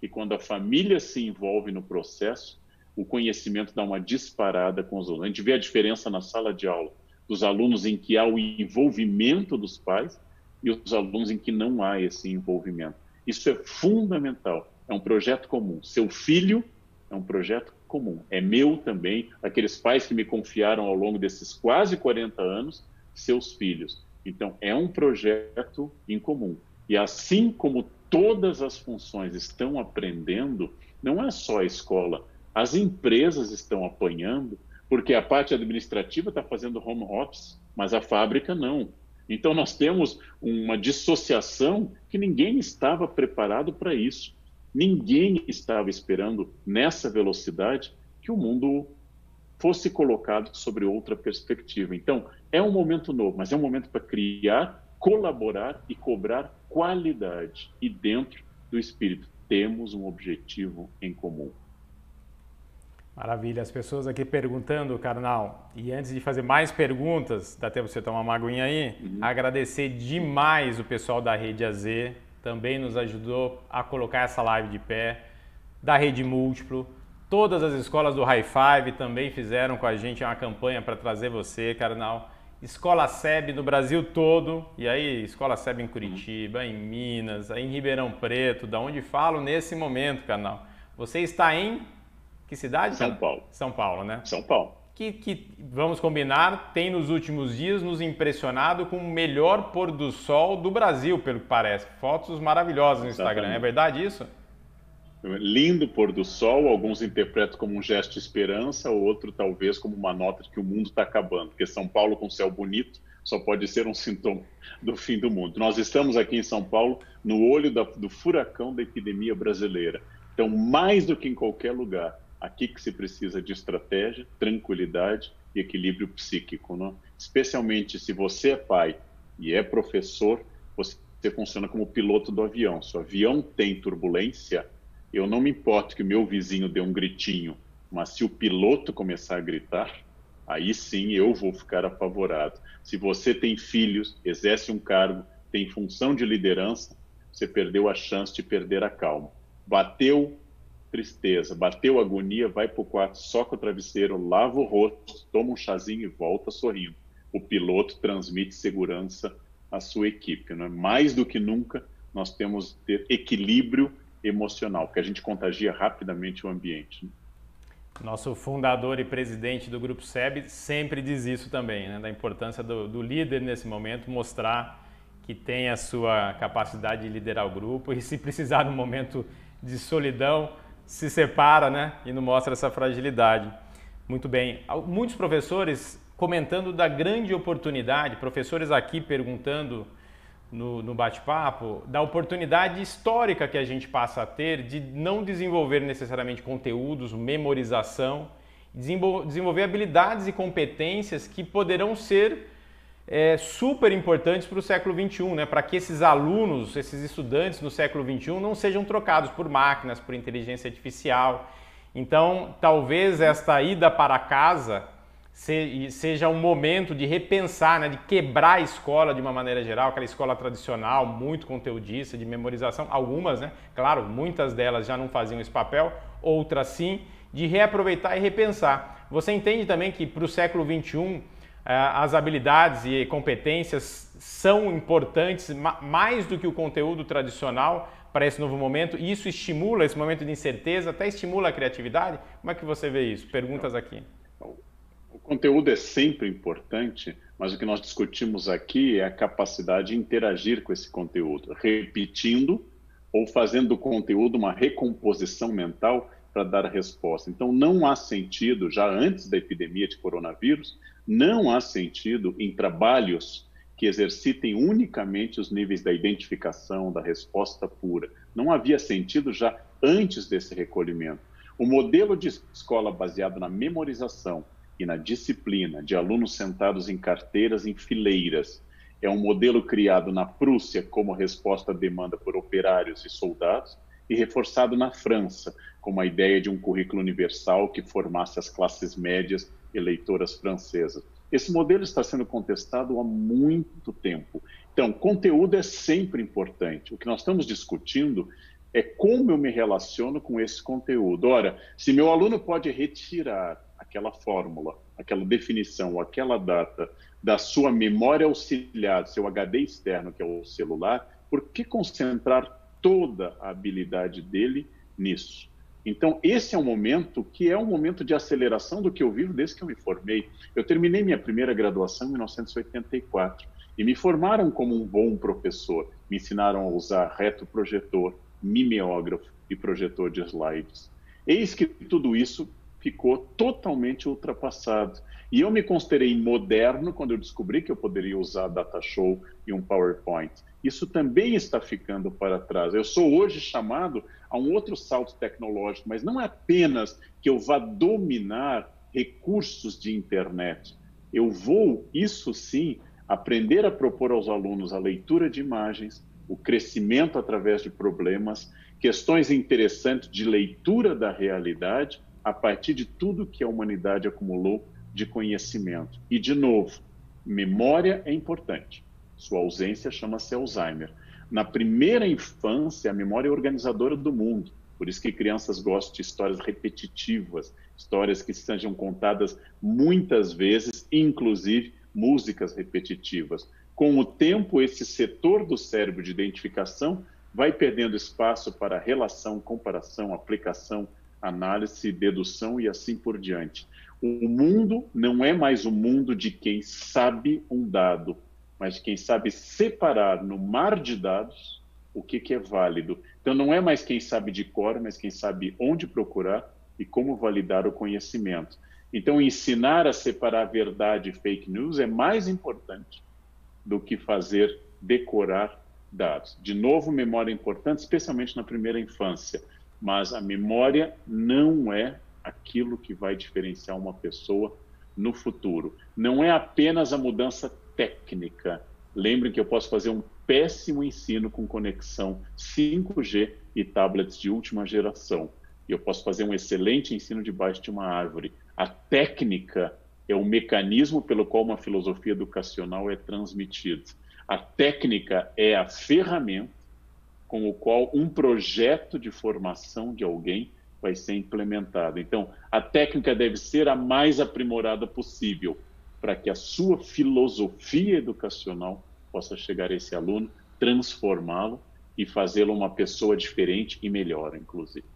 que quando a família se envolve no processo, o conhecimento dá uma disparada com os alunos. A gente vê a diferença na sala de aula dos alunos em que há o envolvimento dos pais e os alunos em que não há esse envolvimento. Isso é fundamental. É um projeto comum. Seu filho é um projeto comum. É meu também. Aqueles pais que me confiaram ao longo desses quase 40 anos, seus filhos. Então, é um projeto em comum. E assim como todas as funções estão aprendendo, não é só a escola, as empresas estão apanhando, porque a parte administrativa está fazendo home office, mas a fábrica não. Então nós temos uma dissociação que ninguém estava preparado para isso. Ninguém estava esperando nessa velocidade que o mundo fosse colocado sobre outra perspectiva. Então, é um momento novo, mas é um momento para criar colaborar e cobrar qualidade. E dentro do espírito, temos um objetivo em comum. Maravilha. As pessoas aqui perguntando, Carnal, e antes de fazer mais perguntas, dá tempo você tomar uma aguinha aí? Uhum. Agradecer demais o pessoal da Rede AZ, também nos ajudou a colocar essa live de pé, da Rede Múltiplo. Todas as escolas do High Five também fizeram com a gente uma campanha para trazer você, Carnal. Escola SEB no Brasil todo, e aí Escola SEB em Curitiba, em Minas, em Ribeirão Preto, da onde falo nesse momento, canal. Você está em que cidade? São Paulo. São Paulo, né? São Paulo. Que, que, vamos combinar, tem nos últimos dias nos impressionado com o melhor pôr do sol do Brasil, pelo que parece. Fotos maravilhosas no Instagram, Exatamente. é verdade isso? lindo pôr do sol, alguns interpretam como um gesto de esperança, outro talvez como uma nota de que o mundo está acabando, porque São Paulo com céu bonito só pode ser um [laughs] sintoma do fim do mundo. Nós estamos aqui em São Paulo no olho da, do furacão da epidemia brasileira. Então, mais do que em qualquer lugar, aqui que se precisa de estratégia, tranquilidade e equilíbrio psíquico. Não? Especialmente se você é pai e é professor, você funciona como piloto do avião. Se o avião tem turbulência, eu não me importo que meu vizinho dê um gritinho, mas se o piloto começar a gritar, aí sim eu vou ficar apavorado. Se você tem filhos, exerce um cargo, tem função de liderança, você perdeu a chance de perder a calma. Bateu tristeza, bateu agonia, vai para o quarto, soca o travesseiro, lava o rosto, toma um chazinho e volta sorrindo. O piloto transmite segurança à sua equipe. Não é? Mais do que nunca, nós temos que ter equilíbrio emocional, porque a gente contagia rapidamente o ambiente. Né? Nosso fundador e presidente do Grupo SEB sempre diz isso também, né? da importância do, do, líder nesse momento mostrar que tem a sua capacidade de liderar o grupo e se precisar no momento de solidão, se separa né? e não mostra essa fragilidade. Muito bem. Muitos professores comentando da grande oportunidade, professores aqui perguntando no, no bate-papo, da oportunidade histórica que a gente passa a ter de não desenvolver necessariamente conteúdos, memorização, desenvolver habilidades e competências que poderão ser é, super importantes para o século XXI, né? para que esses alunos, esses estudantes no século XXI não sejam trocados por máquinas, por inteligência artificial. Então, talvez esta ida para casa seja um momento de repensar, né? de quebrar a escola de uma maneira geral, aquela escola tradicional, muito conteudista, de memorização, algumas, né? claro, muitas delas já não faziam esse papel, outras sim, de reaproveitar e repensar. Você entende também que para o século XXI as habilidades e competências são importantes mais do que o conteúdo tradicional para esse novo momento e isso estimula esse momento de incerteza, até estimula a criatividade? Como é que você vê isso? Perguntas aqui. O conteúdo é sempre importante, mas o que nós discutimos aqui é a capacidade de interagir com esse conteúdo, repetindo ou fazendo do conteúdo uma recomposição mental para dar resposta. Então, não há sentido, já antes da epidemia de coronavírus, não há sentido em trabalhos que exercitem unicamente os níveis da identificação, da resposta pura. Não havia sentido já antes desse recolhimento. O modelo de escola baseado na memorização e na disciplina de alunos sentados em carteiras em fileiras é um modelo criado na Prússia como resposta à demanda por operários e soldados e reforçado na França, como a ideia de um currículo universal que formasse as classes médias eleitoras francesas. Esse modelo está sendo contestado há muito tempo. Então, conteúdo é sempre importante. O que nós estamos discutindo é como eu me relaciono com esse conteúdo. Ora, se meu aluno pode retirar aquela fórmula, aquela definição, aquela data da sua memória auxiliar, seu HD externo, que é o celular, por que concentrar toda a habilidade dele nisso. Então, esse é um momento que é um momento de aceleração do que eu vivo desde que eu me formei. Eu terminei minha primeira graduação em 1984 e me formaram como um bom professor. Me ensinaram a usar retroprojetor, mimeógrafo e projetor de slides. Eis que tudo isso ficou totalmente ultrapassado. E eu me considerei moderno quando eu descobri que eu poderia usar data show e um PowerPoint. Isso também está ficando para trás. Eu sou hoje chamado a um outro salto tecnológico, mas não é apenas que eu vá dominar recursos de internet. Eu vou, isso sim, aprender a propor aos alunos a leitura de imagens, o crescimento através de problemas, questões interessantes de leitura da realidade a partir de tudo que a humanidade acumulou de conhecimento. E, de novo, memória é importante. Sua ausência chama-se Alzheimer. Na primeira infância, a memória é organizadora do mundo. Por isso que crianças gostam de histórias repetitivas, histórias que sejam contadas muitas vezes, inclusive músicas repetitivas. Com o tempo, esse setor do cérebro de identificação vai perdendo espaço para relação, comparação, aplicação, análise, dedução e assim por diante. O mundo não é mais o mundo de quem sabe um dado, mas quem sabe separar no mar de dados o que, que é válido. Então, não é mais quem sabe de cor, mas quem sabe onde procurar e como validar o conhecimento. Então, ensinar a separar verdade e fake news é mais importante do que fazer decorar dados. De novo, memória é importante, especialmente na primeira infância mas a memória não é aquilo que vai diferenciar uma pessoa no futuro. Não é apenas a mudança técnica. Lembrem que eu posso fazer um péssimo ensino com conexão 5G e tablets de última geração. Eu posso fazer um excelente ensino debaixo de uma árvore. A técnica é o mecanismo pelo qual uma filosofia educacional é transmitida. A técnica é a ferramenta com o qual um projeto de formação de alguém vai ser implementado. Então, a técnica deve ser a mais aprimorada possível para que a sua filosofia educacional possa chegar a esse aluno, transformá-lo e fazê-lo uma pessoa diferente e melhor, inclusive.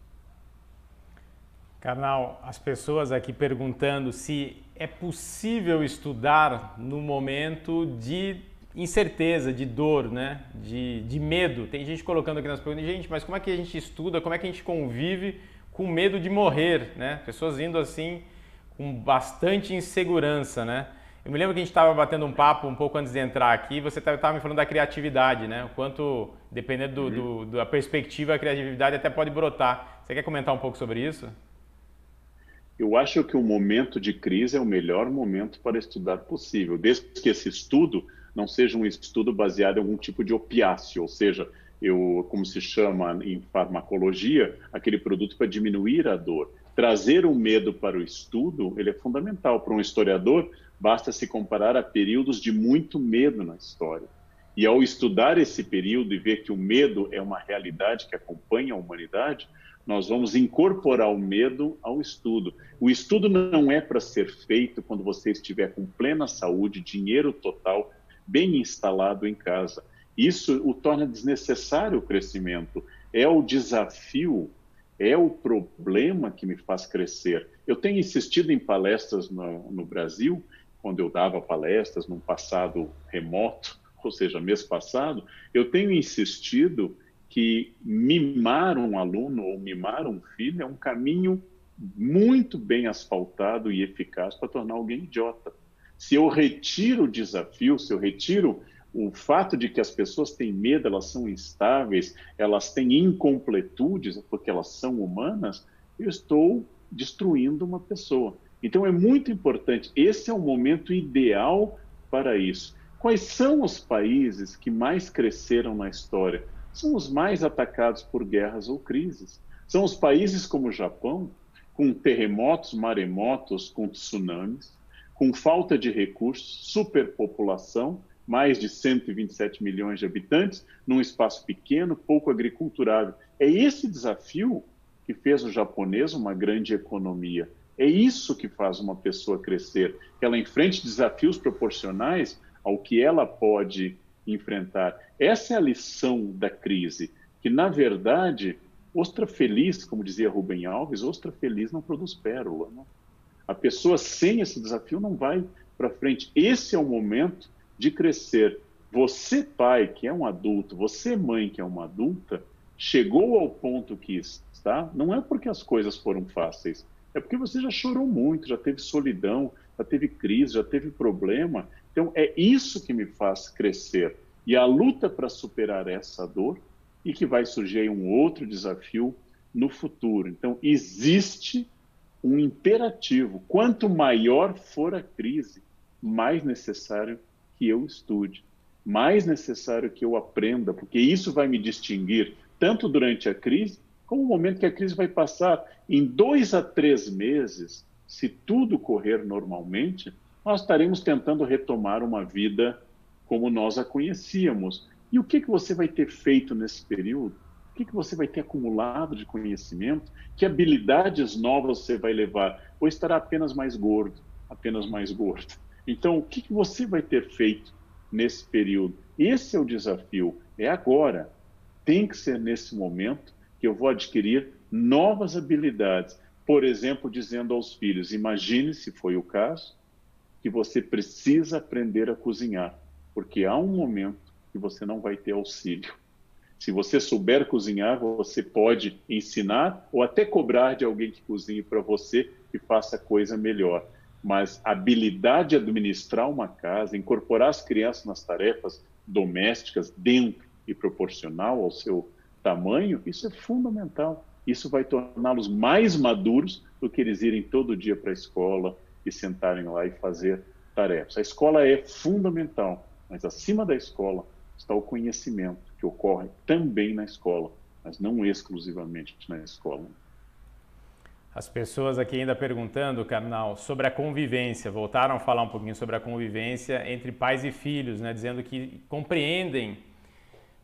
Carnal, as pessoas aqui perguntando se é possível estudar no momento de incerteza, de dor, né? de, de medo. Tem gente colocando aqui nas perguntas, gente, mas como é que a gente estuda, como é que a gente convive com medo de morrer? Né? Pessoas indo assim com bastante insegurança. Né? Eu me lembro que a gente estava batendo um papo um pouco antes de entrar aqui, você estava me falando da criatividade, né? O quanto, dependendo do, uhum. do, da perspectiva, a criatividade até pode brotar. Você quer comentar um pouco sobre isso? Eu acho que o momento de crise é o melhor momento para estudar possível, desde que esse estudo não seja um estudo baseado em algum tipo de opiáceo, ou seja, eu, como se chama em farmacologia, aquele produto para diminuir a dor. Trazer o medo para o estudo, ele é fundamental. Para um historiador, basta se comparar a períodos de muito medo na história. E ao estudar esse período e ver que o medo é uma realidade que acompanha a humanidade, nós vamos incorporar o medo ao estudo. O estudo não é para ser feito quando você estiver com plena saúde, dinheiro total, bem instalado em casa. Isso o torna desnecessário o crescimento. É o desafio, é o problema que me faz crescer. Eu tenho insistido em palestras no, no Brasil, quando eu dava palestras num passado remoto, [laughs] ou seja, mês passado, eu tenho insistido que mimar um aluno ou mimar um filho é um caminho muito bem asfaltado e eficaz para tornar alguém idiota. Se eu retiro o desafio, se eu retiro o fato de que as pessoas têm medo, elas são instáveis, elas têm incompletudes, porque elas são humanas, eu estou destruindo uma pessoa. Então é muito importante, esse é o momento ideal para isso. Quais são os países que mais cresceram na história? São os mais atacados por guerras ou crises. São os países como o Japão, com terremotos, maremotos, com tsunamis, com falta de recursos, superpopulação, mais de 127 milhões de habitantes, num espaço pequeno, pouco agriculturável. É esse desafio que fez o japonês uma grande economia. É isso que faz uma pessoa crescer, que ela enfrente desafios proporcionais ao que ela pode enfrentar. Essa é a lição da crise, que na verdade, ostra feliz, como dizia Rubem Alves, ostra feliz não produz pérola. Não? A pessoa sem esse desafio não vai para frente. Esse é o momento de crescer. Você, pai, que é um adulto, você, mãe, que é uma adulta, chegou ao ponto que está, não é porque as coisas foram fáceis, é porque você já chorou muito, já teve solidão, já teve crise, já teve problema. Então, é isso que me faz crescer. E a luta para superar essa dor e que vai surgir um outro desafio no futuro. Então, existe um imperativo. Quanto maior for a crise, mais necessário que eu estude, mais necessário que eu aprenda, porque isso vai me distinguir tanto durante a crise como o momento que a crise vai passar. Em dois a três meses, se tudo correr normalmente, nós estaremos tentando retomar uma vida como nós a conhecíamos. E o que, que você vai ter feito nesse período? O que, que você vai ter acumulado de conhecimento? Que habilidades novas você vai levar? Ou estará apenas mais gordo, apenas mais gordo? Então, o que, que você vai ter feito nesse período? Esse é o desafio. É agora. Tem que ser nesse momento que eu vou adquirir novas habilidades. Por exemplo, dizendo aos filhos: imagine, se foi o caso, que você precisa aprender a cozinhar, porque há um momento que você não vai ter auxílio. Se você souber cozinhar, você pode ensinar ou até cobrar de alguém que cozinhe para você e faça coisa melhor. Mas a habilidade de administrar uma casa, incorporar as crianças nas tarefas domésticas dentro e proporcional ao seu tamanho, isso é fundamental. Isso vai torná-los mais maduros do que eles irem todo dia para a escola e sentarem lá e fazer tarefas. A escola é fundamental, mas acima da escola está o conhecimento que ocorre também na escola, mas não exclusivamente na escola. As pessoas aqui ainda perguntando, Carnal, sobre a convivência, voltaram a falar um pouquinho sobre a convivência entre pais e filhos, né, dizendo que compreendem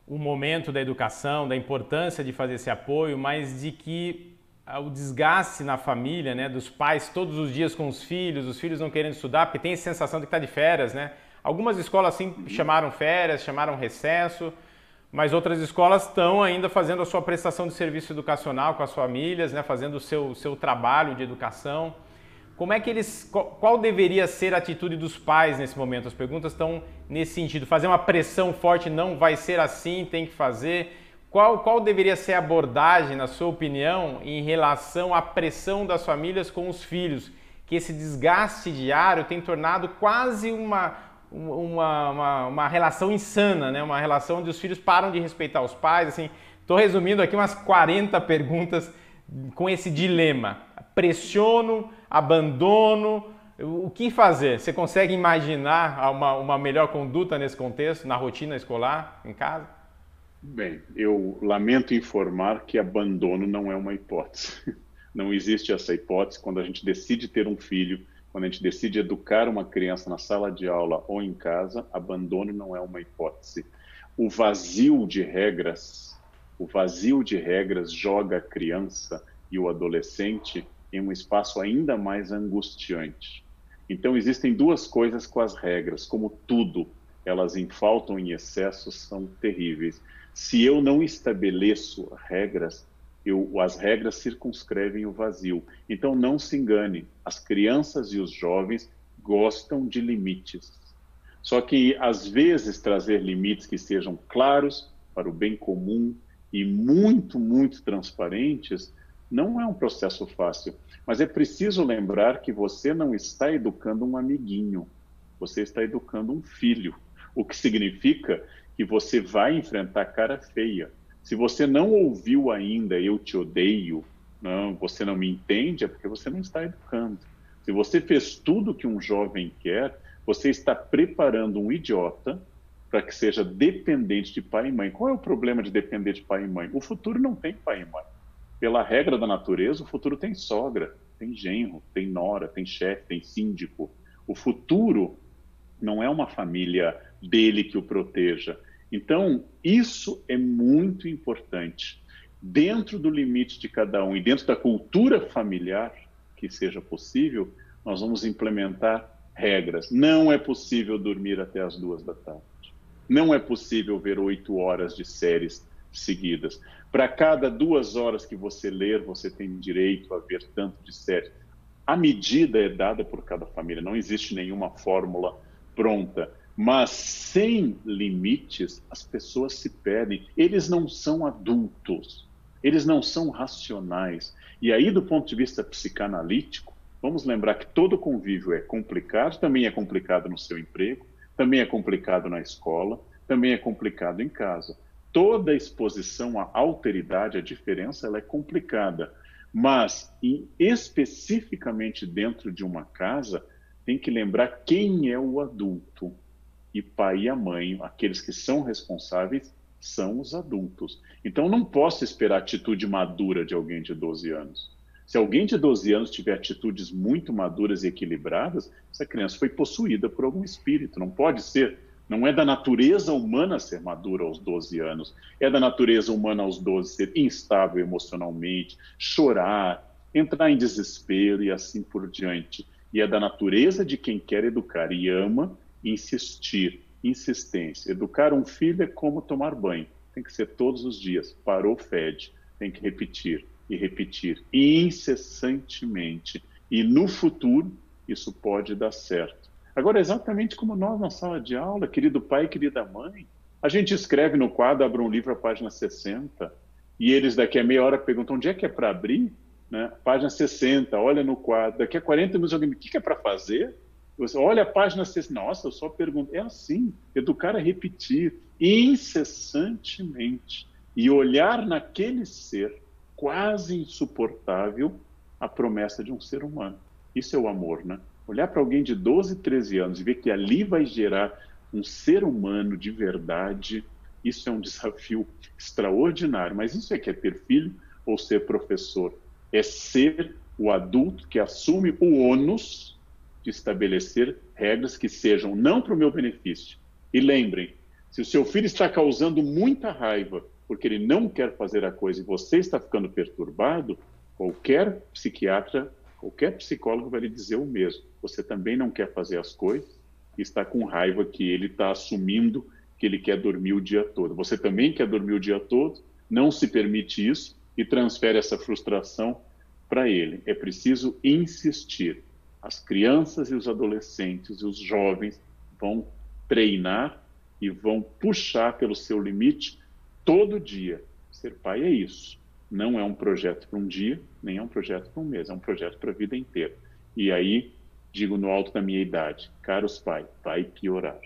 o momento da educação, da importância de fazer esse apoio, mas de que o desgaste na família, né, dos pais todos os dias com os filhos, os filhos não querendo estudar, porque tem a sensação de que está de férias, né? Algumas escolas sim chamaram férias, chamaram recesso, mas outras escolas estão ainda fazendo a sua prestação de serviço educacional com as famílias, né, fazendo o seu, seu trabalho de educação. Como é que eles. Qual deveria ser a atitude dos pais nesse momento? As perguntas estão nesse sentido. Fazer uma pressão forte não vai ser assim, tem que fazer. Qual, qual deveria ser a abordagem, na sua opinião, em relação à pressão das famílias com os filhos, que esse desgaste diário tem tornado quase uma, uma, uma, uma relação insana, né? uma relação onde os filhos param de respeitar os pais. Assim, Estou resumindo aqui umas 40 perguntas com esse dilema. Pressiono, abandono, o que fazer? Você consegue imaginar uma, uma melhor conduta nesse contexto, na rotina escolar, em casa? Bem, eu lamento informar que abandono não é uma hipótese. [laughs] Não existe essa hipótese quando a gente decide ter um filho, quando a gente decide educar uma criança na sala de aula ou em casa, abandono não é uma hipótese. O vazio de regras, o vazio de regras joga a criança e o adolescente em um espaço ainda mais angustiante. Então existem duas coisas com as regras, como tudo, elas em falta ou em excesso são terríveis. Se eu não estabeleço regras, eu, as regras circunscrevem o vazio. Então não se engane, as crianças e os jovens gostam de limites. Só que às vezes trazer limites que sejam claros para o bem comum e muito, muito transparentes não é um processo fácil. Mas é preciso lembrar que você não está educando um amiguinho, você está educando um filho, o que significa que você vai enfrentar cara feia se você não ouviu ainda eu te odeio, não, você não me entende, é porque você não está educando. Se você fez tudo que um jovem quer, você está preparando um idiota para que seja dependente de pai e mãe. Qual é o problema de depender de pai e mãe? O futuro não tem pai e mãe. Pela regra da natureza, o futuro tem sogra, tem genro, tem nora, tem chefe, tem síndico. O futuro não é uma família dele que o proteja, então, isso é muito importante. Dentro do limite de cada um e dentro da cultura familiar que seja possível, nós vamos implementar regras. Não é possível dormir até as duas da tarde. Não é possível ver oito horas de séries seguidas. Para cada duas horas que você ler, você tem direito a ver tanto de séries. A medida é dada por cada família, não existe nenhuma fórmula pronta. Mas sem limites, as pessoas se perdem. Eles não são adultos, eles não são racionais. E aí, do ponto de vista psicanalítico, vamos lembrar que todo convívio é complicado, também é complicado no seu emprego, também é complicado na escola, também é complicado em casa. Toda exposição à alteridade, à diferença, ela é complicada. Mas, especificamente dentro de uma casa, tem que lembrar quem é o adulto e pai e a mãe, aqueles que são responsáveis, são os adultos. Então não posso esperar atitude madura de alguém de 12 anos. Se alguém de 12 anos tiver atitudes muito maduras e equilibradas, essa criança foi possuída por algum espírito. Não pode ser. Não é da natureza humana ser madura aos 12 anos. É da natureza humana aos 12 ser instável emocionalmente, chorar, entrar em desespero e assim por diante. E é da natureza de quem quer educar e ama insistir, insistência. Educar um filho é como tomar banho. Tem que ser todos os dias. Parou, fede. Tem que repetir e repetir incessantemente. E no futuro, isso pode dar certo. Agora, exatamente como nós na sala de aula, querido pai, querida mãe, a gente escreve no quadro, abre um livro, a página 60, e eles daqui a meia hora perguntam onde é que é para abrir? Né? Página 60, olha no quadro. Daqui a 40 minutos alguém o que é para fazer? Você olha a página 6, nossa, eu só pergunto. É assim, educar a repetir incessantemente e olhar naquele ser quase insuportável a promessa de um ser humano. Isso é o amor, né? Olhar para alguém de 12, 13 anos e ver que ali vai gerar um ser humano de verdade, isso é um desafio extraordinário. Mas isso é que é ter filho ou ser professor? É ser o adulto que assume o ônus de estabelecer regras que sejam não para o meu benefício. E lembrem, se o seu filho está causando muita raiva porque ele não quer fazer a coisa e você está ficando perturbado, qualquer psiquiatra, qualquer psicólogo vai lhe dizer o mesmo. Você também não quer fazer as coisas e está com raiva que ele está assumindo que ele quer dormir o dia todo. Você também quer dormir o dia todo, não se permite isso e transfere essa frustração para ele. É preciso insistir as crianças e os adolescentes e os jovens vão treinar e vão puxar pelo seu limite todo dia. Ser pai é isso. Não é um projeto para um dia, nem é um projeto para um mês, é um projeto para a vida inteira. E aí, digo no alto da minha idade, caros pais, vai piorar,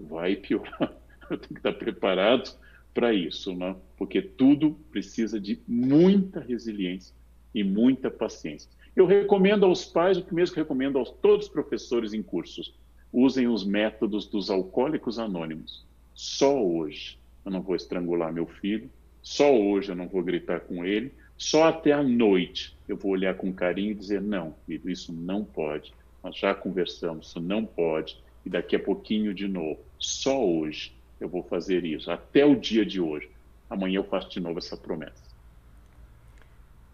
vai piorar. [laughs] Eu tenho que estar preparado para isso, né? porque tudo precisa de muita resiliência e muita paciência. Eu recomendo aos pais o que mesmo que recomendo a todos os professores em cursos: usem os métodos dos alcoólicos anônimos. Só hoje eu não vou estrangular meu filho, só hoje eu não vou gritar com ele, só até a noite eu vou olhar com carinho e dizer: não, filho, isso não pode. Nós já conversamos, isso não pode. E daqui a pouquinho de novo. Só hoje eu vou fazer isso, até o dia de hoje. Amanhã eu faço de novo essa promessa.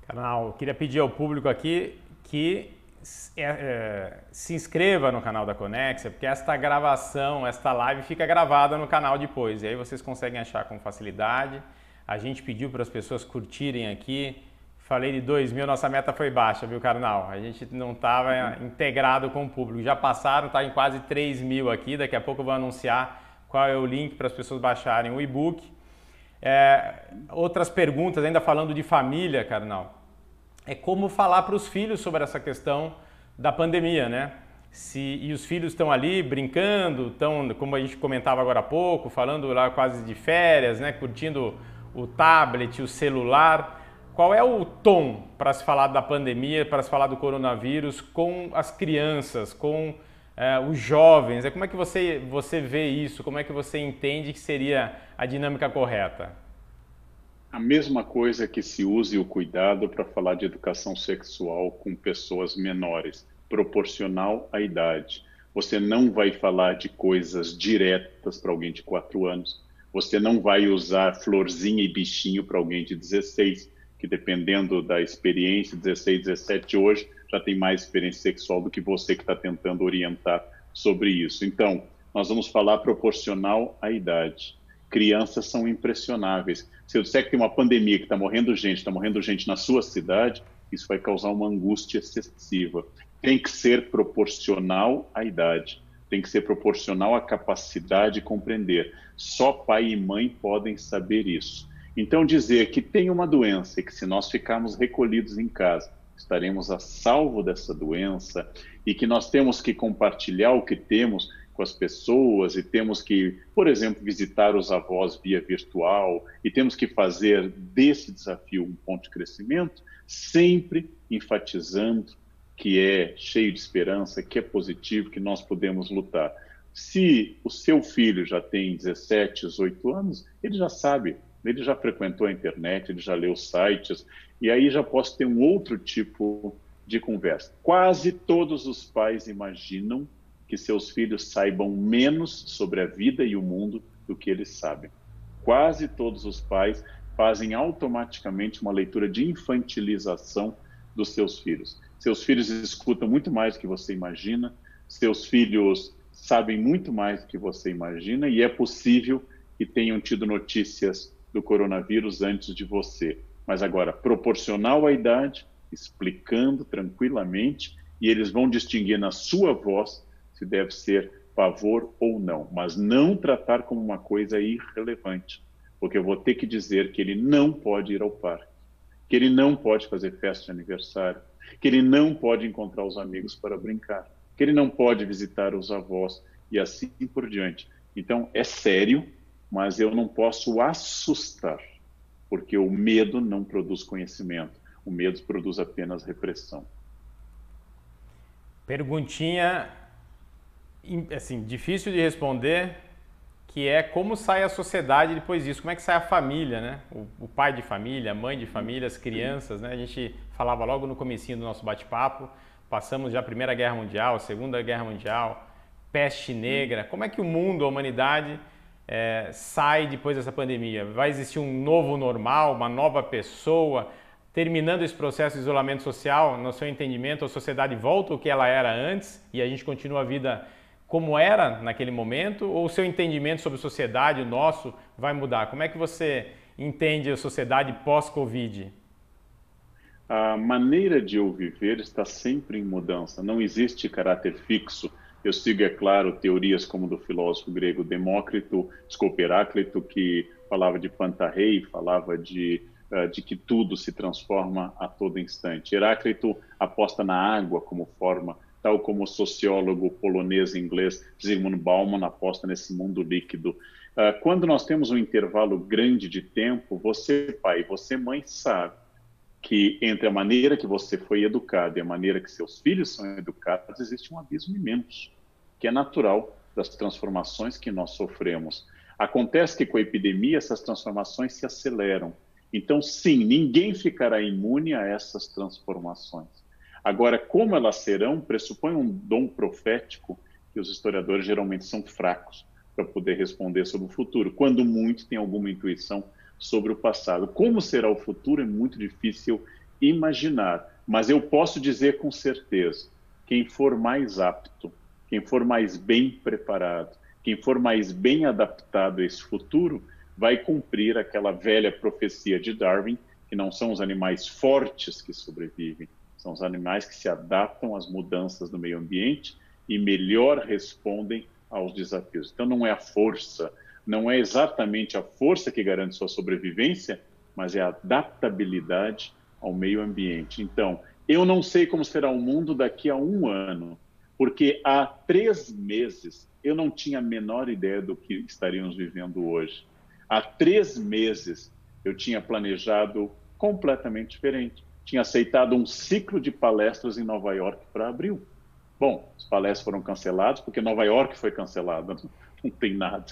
Canal, queria pedir ao público aqui que se inscreva no canal da Conexia, porque esta gravação, esta live fica gravada no canal depois, e aí vocês conseguem achar com facilidade. A gente pediu para as pessoas curtirem aqui. Falei de 2 mil, nossa meta foi baixa, viu, Carnal? A gente não estava integrado com o público. Já passaram, está em quase 3 mil aqui. Daqui a pouco eu vou anunciar qual é o link para as pessoas baixarem o e-book. É, outras perguntas, ainda falando de família, Carnal, é como falar para os filhos sobre essa questão da pandemia, né? Se, e os filhos estão ali brincando, estão, como a gente comentava agora há pouco, falando lá quase de férias, né? Curtindo o tablet, o celular. Qual é o tom para se falar da pandemia, para se falar do coronavírus com as crianças, com é, os jovens? É, como é que você, você vê isso? Como é que você entende que seria a dinâmica correta? A mesma coisa que se use o cuidado para falar de educação sexual com pessoas menores, proporcional à idade. Você não vai falar de coisas diretas para alguém de 4 anos. Você não vai usar florzinha e bichinho para alguém de 16, que dependendo da experiência, 16, 17 hoje, já tem mais experiência sexual do que você que está tentando orientar sobre isso. Então, nós vamos falar proporcional à idade. Crianças são impressionáveis. Se eu disser que tem uma pandemia que está morrendo gente, está morrendo gente na sua cidade, isso vai causar uma angústia excessiva. Tem que ser proporcional à idade, tem que ser proporcional à capacidade de compreender. Só pai e mãe podem saber isso. Então, dizer que tem uma doença e que se nós ficarmos recolhidos em casa, estaremos a salvo dessa doença e que nós temos que compartilhar o que temos com as pessoas e temos que, por exemplo, visitar os avós via virtual e temos que fazer desse desafio um ponto de crescimento, sempre enfatizando que é cheio de esperança, que é positivo, que nós podemos lutar. Se o seu filho já tem 17, 18 anos, ele já sabe, ele já frequentou a internet, ele já leu sites, e aí já posso ter um outro tipo de conversa. Quase todos os pais imaginam que seus filhos saibam menos sobre a vida e o mundo do que eles sabem. Quase todos os pais fazem automaticamente uma leitura de infantilização dos seus filhos. Seus filhos escutam muito mais do que você imagina, seus filhos sabem muito mais do que você imagina e é possível que tenham tido notícias do coronavírus antes de você. Mas agora, proporcional à idade, explicando tranquilamente, e eles vão distinguir na sua voz se deve ser pavor ou não, mas não tratar como uma coisa irrelevante, porque eu vou ter que dizer que ele não pode ir ao parque, que ele não pode fazer festa de aniversário, que ele não pode encontrar os amigos para brincar, que ele não pode visitar os avós e assim por diante. Então é sério, mas eu não posso assustar, porque o medo não produz conhecimento, o medo produz apenas repressão. Perguntinha assim, difícil de responder, que é como sai a sociedade depois disso, como é que sai a família, né? O, o, pai de família, a mãe de família, as crianças, né? A gente falava logo no comecinho do nosso bate-papo, passamos já a Primeira Guerra Mundial, Segunda Guerra Mundial, peste negra, como é que o mundo, a humanidade é, sai depois dessa pandemia? Vai existir um novo normal, uma nova pessoa? Terminando esse processo de isolamento social, no seu entendimento, a sociedade volta ao que ela era antes e a gente continua a vida como era naquele momento ou o seu entendimento sobre sociedade, o nosso, vai mudar? Como é que você entende a sociedade pós-Covid? A maneira de eu viver está sempre em mudança, não existe caráter fixo. Eu sigo, é claro, teorias como do filósofo grego Demócrito, desculpa, Heráclito, que falava de Pantarrei, falava de uh, de que tudo se transforma a todo instante. Heráclito aposta na água como forma, tal como o sociólogo polonês e inglês Zygmunt Bauman aposta nesse mundo líquido. Uh, quando nós temos um intervalo grande de tempo, você, pai, você, mãe, sabe que entre a maneira que você foi educado e a maneira que seus filhos são educados, existe um abismo imenso, que é natural das transformações que nós sofremos. Acontece que com a epidemia essas transformações se aceleram. Então, sim, ninguém ficará imune a essas transformações. Agora, como elas serão, pressupõe um dom profético que os historiadores geralmente são fracos para poder responder sobre o futuro, quando muito tem alguma intuição sobre o passado. Como será o futuro é muito difícil imaginar, mas eu posso dizer com certeza: quem for mais apto, quem for mais bem preparado, quem for mais bem adaptado a esse futuro, vai cumprir aquela velha profecia de Darwin, que não são os animais fortes que sobrevivem, são os animais que se adaptam às mudanças do meio ambiente e melhor respondem aos desafios. Então não é a força, não é exatamente a força que garante sua sobrevivência, mas é a adaptabilidade ao meio ambiente. Então, eu não sei como será o mundo daqui a um ano, porque há três meses eu não tinha a menor ideia do que estaríamos vivendo hoje. Há três meses eu tinha planejado completamente diferente. Tinha aceitado um ciclo de palestras em Nova York para abril. Bom, as palestras foram canceladas porque Nova York foi cancelada, não tem nada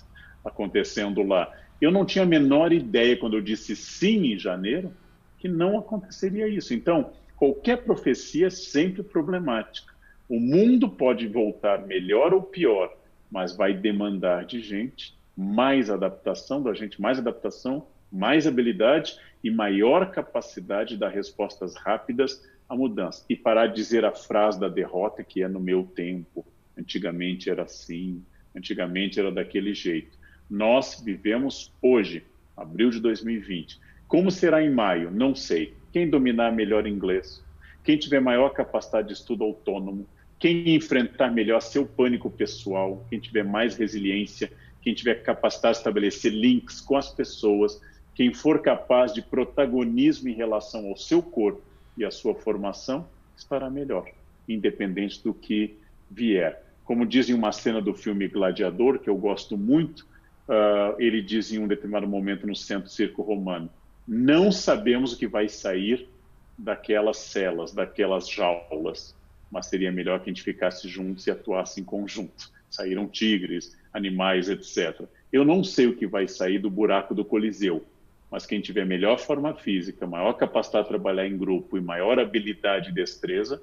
acontecendo lá. Eu não tinha a menor ideia, quando eu disse sim em janeiro, que não aconteceria isso. Então, qualquer profecia é sempre problemática. O mundo pode voltar melhor ou pior, mas vai demandar de gente mais adaptação, da gente mais adaptação, mais habilidade e maior capacidade de dar respostas rápidas à mudança. E parar de dizer a frase da derrota que é no meu tempo. Antigamente era assim, antigamente era daquele jeito. Nós vivemos hoje, abril de 2020. Como será em maio? Não sei. Quem dominar melhor inglês, quem tiver maior capacidade de estudo autônomo, quem enfrentar melhor seu pânico pessoal, quem tiver mais resiliência, quem tiver capacidade de estabelecer links com as pessoas, quem for capaz de protagonismo em relação ao seu corpo e à sua formação, estará melhor, independente do que vier. Como diz em uma cena do filme Gladiador, que eu gosto muito, uh, ele diz em um determinado momento no centro circo romano: não sabemos o que vai sair daquelas celas, daquelas jaulas, mas seria melhor que a gente ficasse juntos e atuasse em conjunto. Saíram tigres, animais, etc. Eu não sei o que vai sair do buraco do Coliseu, mas quem tiver melhor forma física, maior capacidade de trabalhar em grupo e maior habilidade e destreza,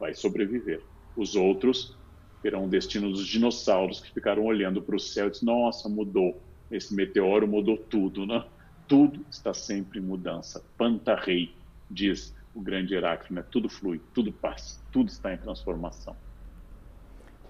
vai sobreviver. Os outros terão o destino dos dinossauros que ficaram olhando para o céu e disseram, nossa, mudou, esse meteoro mudou tudo, né? Tudo está sempre em mudança. Pantarrei, diz o grande Heráclito, né? Tudo flui, tudo passa, tudo está em transformação.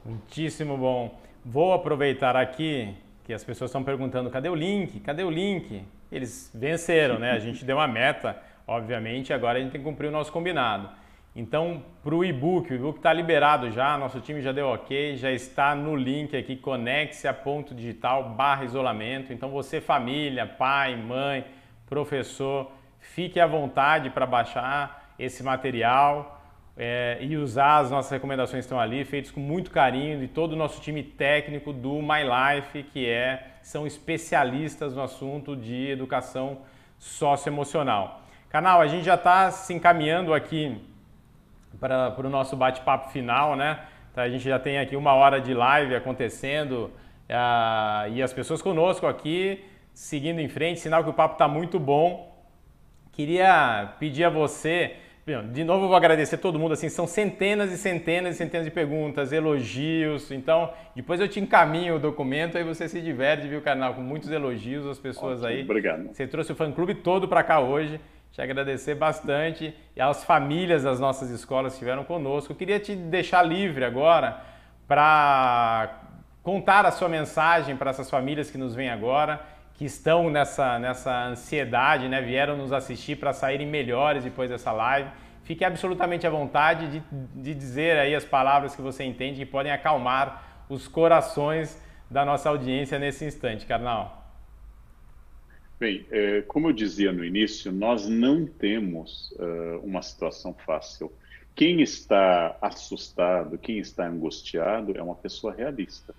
Muitíssimo bom. Vou aproveitar aqui que as pessoas estão perguntando, cadê o link? Cadê o link? Eles venceram, né? A gente deu uma meta, obviamente, agora a gente tem que cumprir o nosso combinado. Então, para o e-book, o e-book está liberado já, nosso time já deu ok, já está no link aqui, conexia.digital barra isolamento. Então, você, família, pai, mãe, professor, fique à vontade para baixar esse material é, e usar as nossas recomendações que estão ali, feitas com muito carinho de todo o nosso time técnico do My Life, que é, são especialistas no assunto de educação socioemocional. Canal, a gente já está se encaminhando aqui para o nosso bate-papo final, né? Então, a gente já tem aqui uma hora de live acontecendo uh, e as pessoas conosco aqui, seguindo em frente, sinal que o papo está muito bom. Queria pedir a você, de novo eu vou agradecer todo mundo, assim, são centenas e centenas e centenas de perguntas, elogios, então depois eu te encaminho o documento, aí você se diverte, viu, canal, com muitos elogios, as pessoas Ótimo, aí. Obrigado. Você trouxe o fã-clube todo para cá hoje, te agradecer bastante e às famílias das nossas escolas que estiveram conosco. Eu queria te deixar livre agora para contar a sua mensagem para essas famílias que nos vêm agora, que estão nessa, nessa ansiedade, né? vieram nos assistir para saírem melhores depois dessa live. Fique absolutamente à vontade de, de dizer aí as palavras que você entende que podem acalmar os corações da nossa audiência nesse instante, Carnal. Bem, é, como eu dizia no início, nós não temos uh, uma situação fácil. Quem está assustado, quem está angustiado é uma pessoa realista,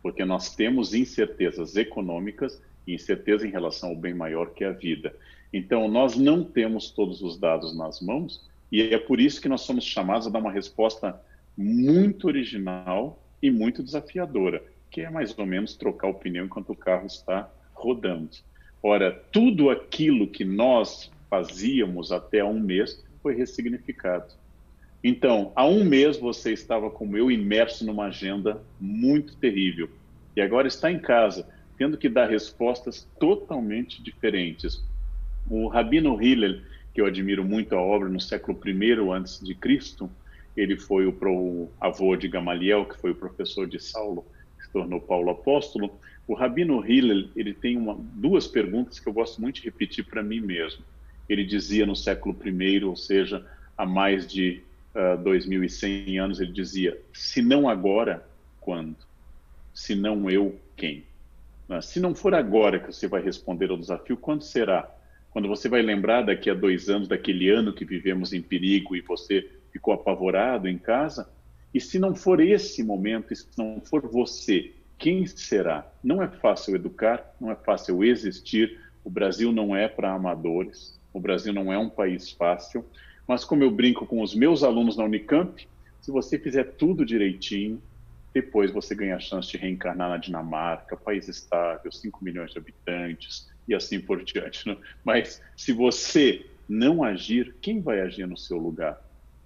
porque nós temos incertezas econômicas incerteza em relação ao bem maior que é a vida. Então, nós não temos todos os dados nas mãos e é por isso que nós somos chamados a dar uma resposta muito original e muito desafiadora, que é mais ou menos trocar o pneu enquanto o carro está rodando. Ora, tudo aquilo que nós fazíamos até há um mês foi ressignificado. Então, há um mês você estava como eu imerso numa agenda muito terrível e agora está em casa, tendo que dar respostas totalmente diferentes. O Rabino Hillel, que eu admiro muito a obra no século I antes de Cristo, ele foi o, pro, avô de Gamaliel, que foi o professor de Saulo, que se tornou Paulo apóstolo. O Rabino Hillel, ele tem uma, duas perguntas que eu gosto muito de repetir para mim mesmo. Ele dizia no século I, ou seja, há mais de uh, ah, 2.100 anos, ele dizia: se não agora, quando? Se não eu, quem? Uh, se não for agora que você vai responder ao desafio, quando será? Quando você vai lembrar daqui a dois anos, daquele ano que vivemos em perigo e você ficou apavorado em casa? E se não for esse momento, se não for você, quem será? Não é fácil educar, não é fácil existir. O Brasil não é para amadores, o Brasil não é um país fácil. Mas, como eu brinco com os meus alunos na Unicamp, se você fizer tudo direitinho, depois você ganha a chance de reencarnar na Dinamarca, país estável, 5 milhões de habitantes e assim por diante. Né? Mas se você não agir, quem vai agir no seu lugar?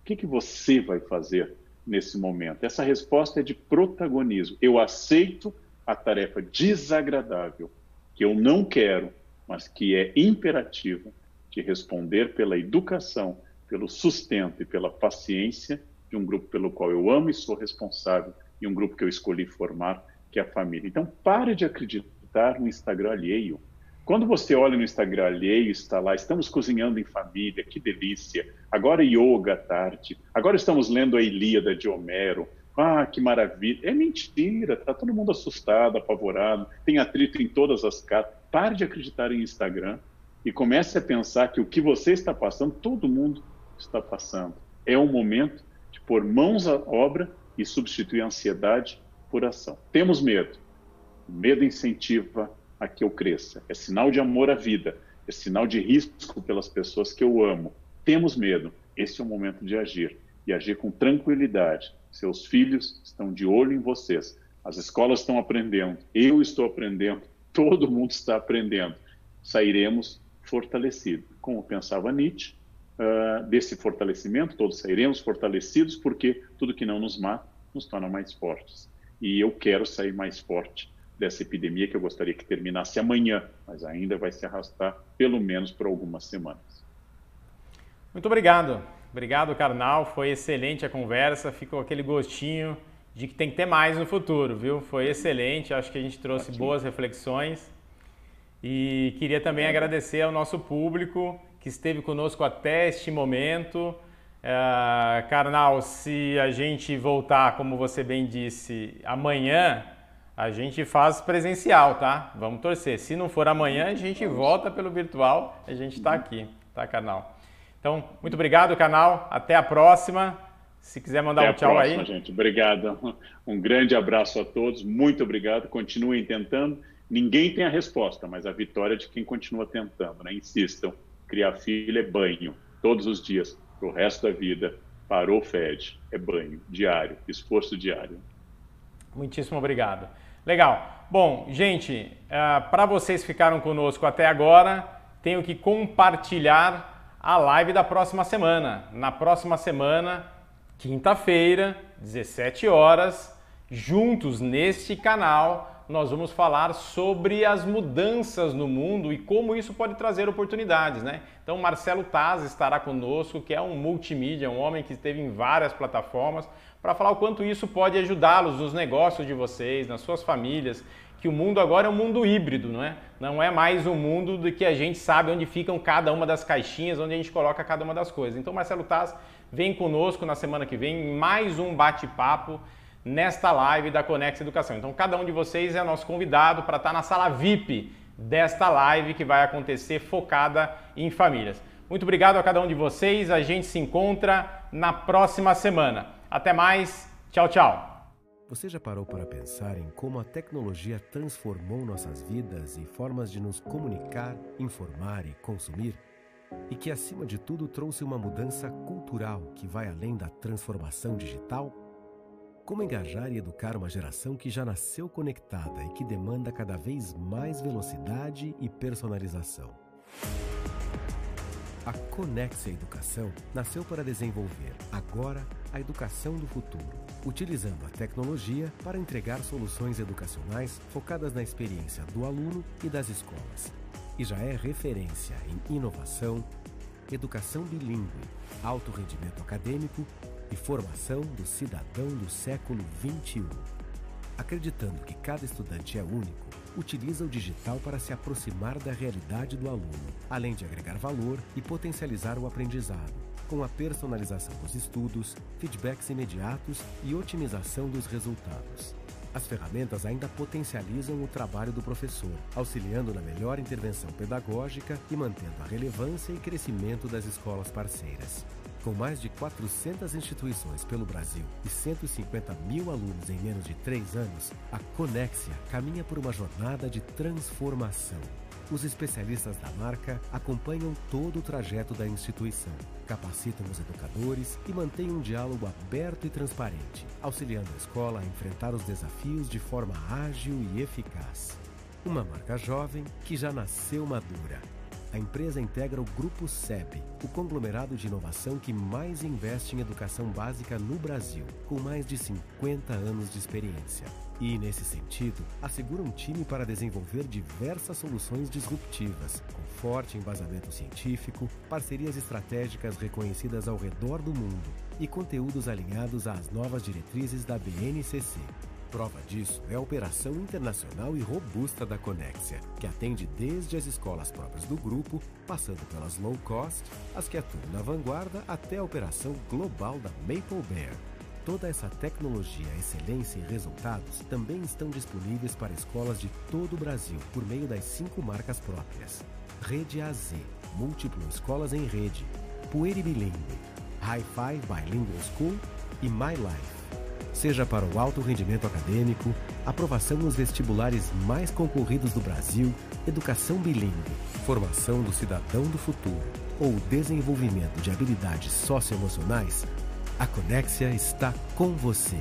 O que, que você vai fazer nesse momento? Essa resposta é de protagonismo. Eu aceito a tarefa desagradável, que eu não quero, mas que é imperativa, de responder pela educação pelo sustento e pela paciência de um grupo pelo qual eu amo e sou responsável e um grupo que eu escolhi formar, que é a família. Então, pare de acreditar no Instagram alheio. Quando você olha no Instagram alheio, está lá, estamos cozinhando em família, que delícia. Agora yoga à tarde. Agora estamos lendo a Ilíada de Homero. Ah, que maravilha. É mentira, está todo mundo assustado, apavorado, tem atrito em todas as casas. Pare de acreditar em Instagram e comece a pensar que o que você está passando, todo mundo está passando. É o momento de pôr mãos à obra e substituir a ansiedade por ação. Temos medo. O medo incentiva a que eu cresça. É sinal de amor à vida. É sinal de risco pelas pessoas que eu amo. Temos medo. Esse é o momento de agir. E agir com tranquilidade. Seus filhos estão de olho em vocês. As escolas estão aprendendo. Eu estou aprendendo. Todo mundo está aprendendo. Sairemos fortalecidos. Como pensava Nietzsche, uh, desse fortalecimento, todos sairemos fortalecidos, porque tudo que não nos mata nos torna mais fortes. E eu quero sair mais forte dessa epidemia que eu gostaria que terminasse amanhã, mas ainda vai se arrastar pelo menos por algumas semanas. Muito obrigado. Obrigado, Carnal. Foi excelente a conversa. Ficou aquele gostinho de que tem que ter mais no futuro, viu? Foi excelente. Acho que a gente trouxe Ótimo. boas reflexões. E queria também agradecer ao nosso público que esteve conosco até este momento. Uh, Carnal, se a gente voltar, como você bem disse, amanhã, a gente faz presencial, tá? Vamos torcer. Se não for amanhã, a gente volta pelo virtual, a gente está aqui, tá, Carnal? Então, muito obrigado, canal. Até a próxima. Se quiser mandar Até um tchau próxima, aí. gente. Obrigado. Um grande abraço a todos. Muito obrigado. Continuem tentando. Ninguém tem a resposta, mas a vitória é de quem continua tentando, né? Insistam criar filho é banho, todos os dias, para o resto da vida. Parou, fede, é banho, diário, esforço diário. Muitíssimo obrigado. Legal. Bom, gente, uh, é, para vocês que ficaram conosco até agora, tenho que compartilhar a live da próxima semana. Na próxima semana, quinta-feira, 17 horas, juntos neste canal, nós vamos falar sobre as mudanças no mundo e como isso pode trazer oportunidades, né? Então, Marcelo Taz estará conosco, que é um multimídia, um homem que esteve em várias plataformas, para falar o quanto isso pode ajudá-los nos negócios de vocês, nas suas famílias, que o mundo agora é um mundo híbrido, não é? Não é mais um mundo do que a gente sabe onde ficam cada uma das caixinhas, onde a gente coloca cada uma das coisas. Então, Marcelo Taz vem conosco na semana que vem em mais um bate-papo nesta live da Conex Educação. Então, cada um de vocês é nosso convidado para estar na sala VIP desta live que vai acontecer focada em famílias. Muito obrigado a cada um de vocês. A gente se encontra na próxima semana. Até mais. Tchau, tchau. Você já parou para pensar em como a tecnologia transformou nossas vidas e formas de nos comunicar, informar e consumir? E que, acima de tudo, trouxe uma mudança cultural que vai além da transformação digital? Como engajar e educar uma geração que já nasceu conectada e que demanda cada vez mais velocidade e personalização? A Conexia Educação nasceu para desenvolver, agora, a educação do futuro, utilizando a tecnologia para entregar soluções educacionais focadas na experiência do aluno e das escolas. E já é referência em inovação, educação bilíngue, alto rendimento acadêmico e formação do cidadão do século XXI. Acreditando que cada estudante é único, utiliza o digital para se aproximar da realidade do aluno, além de agregar valor e potencializar o aprendizado, com a personalização dos estudos, feedbacks imediatos e otimização dos resultados. As ferramentas ainda potencializam o trabalho do professor, auxiliando na melhor intervenção pedagógica e mantendo a relevância e crescimento das escolas parceiras. Com mais de 400 instituições pelo Brasil e 150 mil alunos em menos de três anos, a Conexia caminha por uma jornada de transformação. Os especialistas da marca acompanham todo o trajeto da instituição, capacitam os educadores e mantêm um diálogo aberto e transparente, auxiliando a escola a enfrentar os desafios de forma ágil e eficaz. Uma marca jovem que já nasceu madura a empresa integra o Grupo SEB, o conglomerado de inovação que mais investe em educação básica no Brasil, com mais de 50 anos de experiência. E, nesse sentido, assegura um time para desenvolver diversas soluções disruptivas, com forte embasamento científico, parcerias estratégicas reconhecidas ao redor do mundo e conteúdos alinhados às novas diretrizes da BNCC. Prova disso é a operação internacional e robusta da Conexia, que atende desde as escolas próprias do grupo, passando pelas low cost, as que atuam na vanguarda, até a operação global da Maple Bear. Toda essa tecnologia, excelência e resultados também estão disponíveis para escolas de todo o Brasil por meio das cinco marcas próprias: Rede AZ, Múltiplo Escolas em Rede, Pueri Bilingue, Hi-Fi Bilingual School e My Life seja para o alto rendimento acadêmico, aprovação nos vestibulares mais concorridos do Brasil, educação bilíngue, formação do cidadão do futuro ou desenvolvimento de habilidades socioemocionais, a Conexia está com você.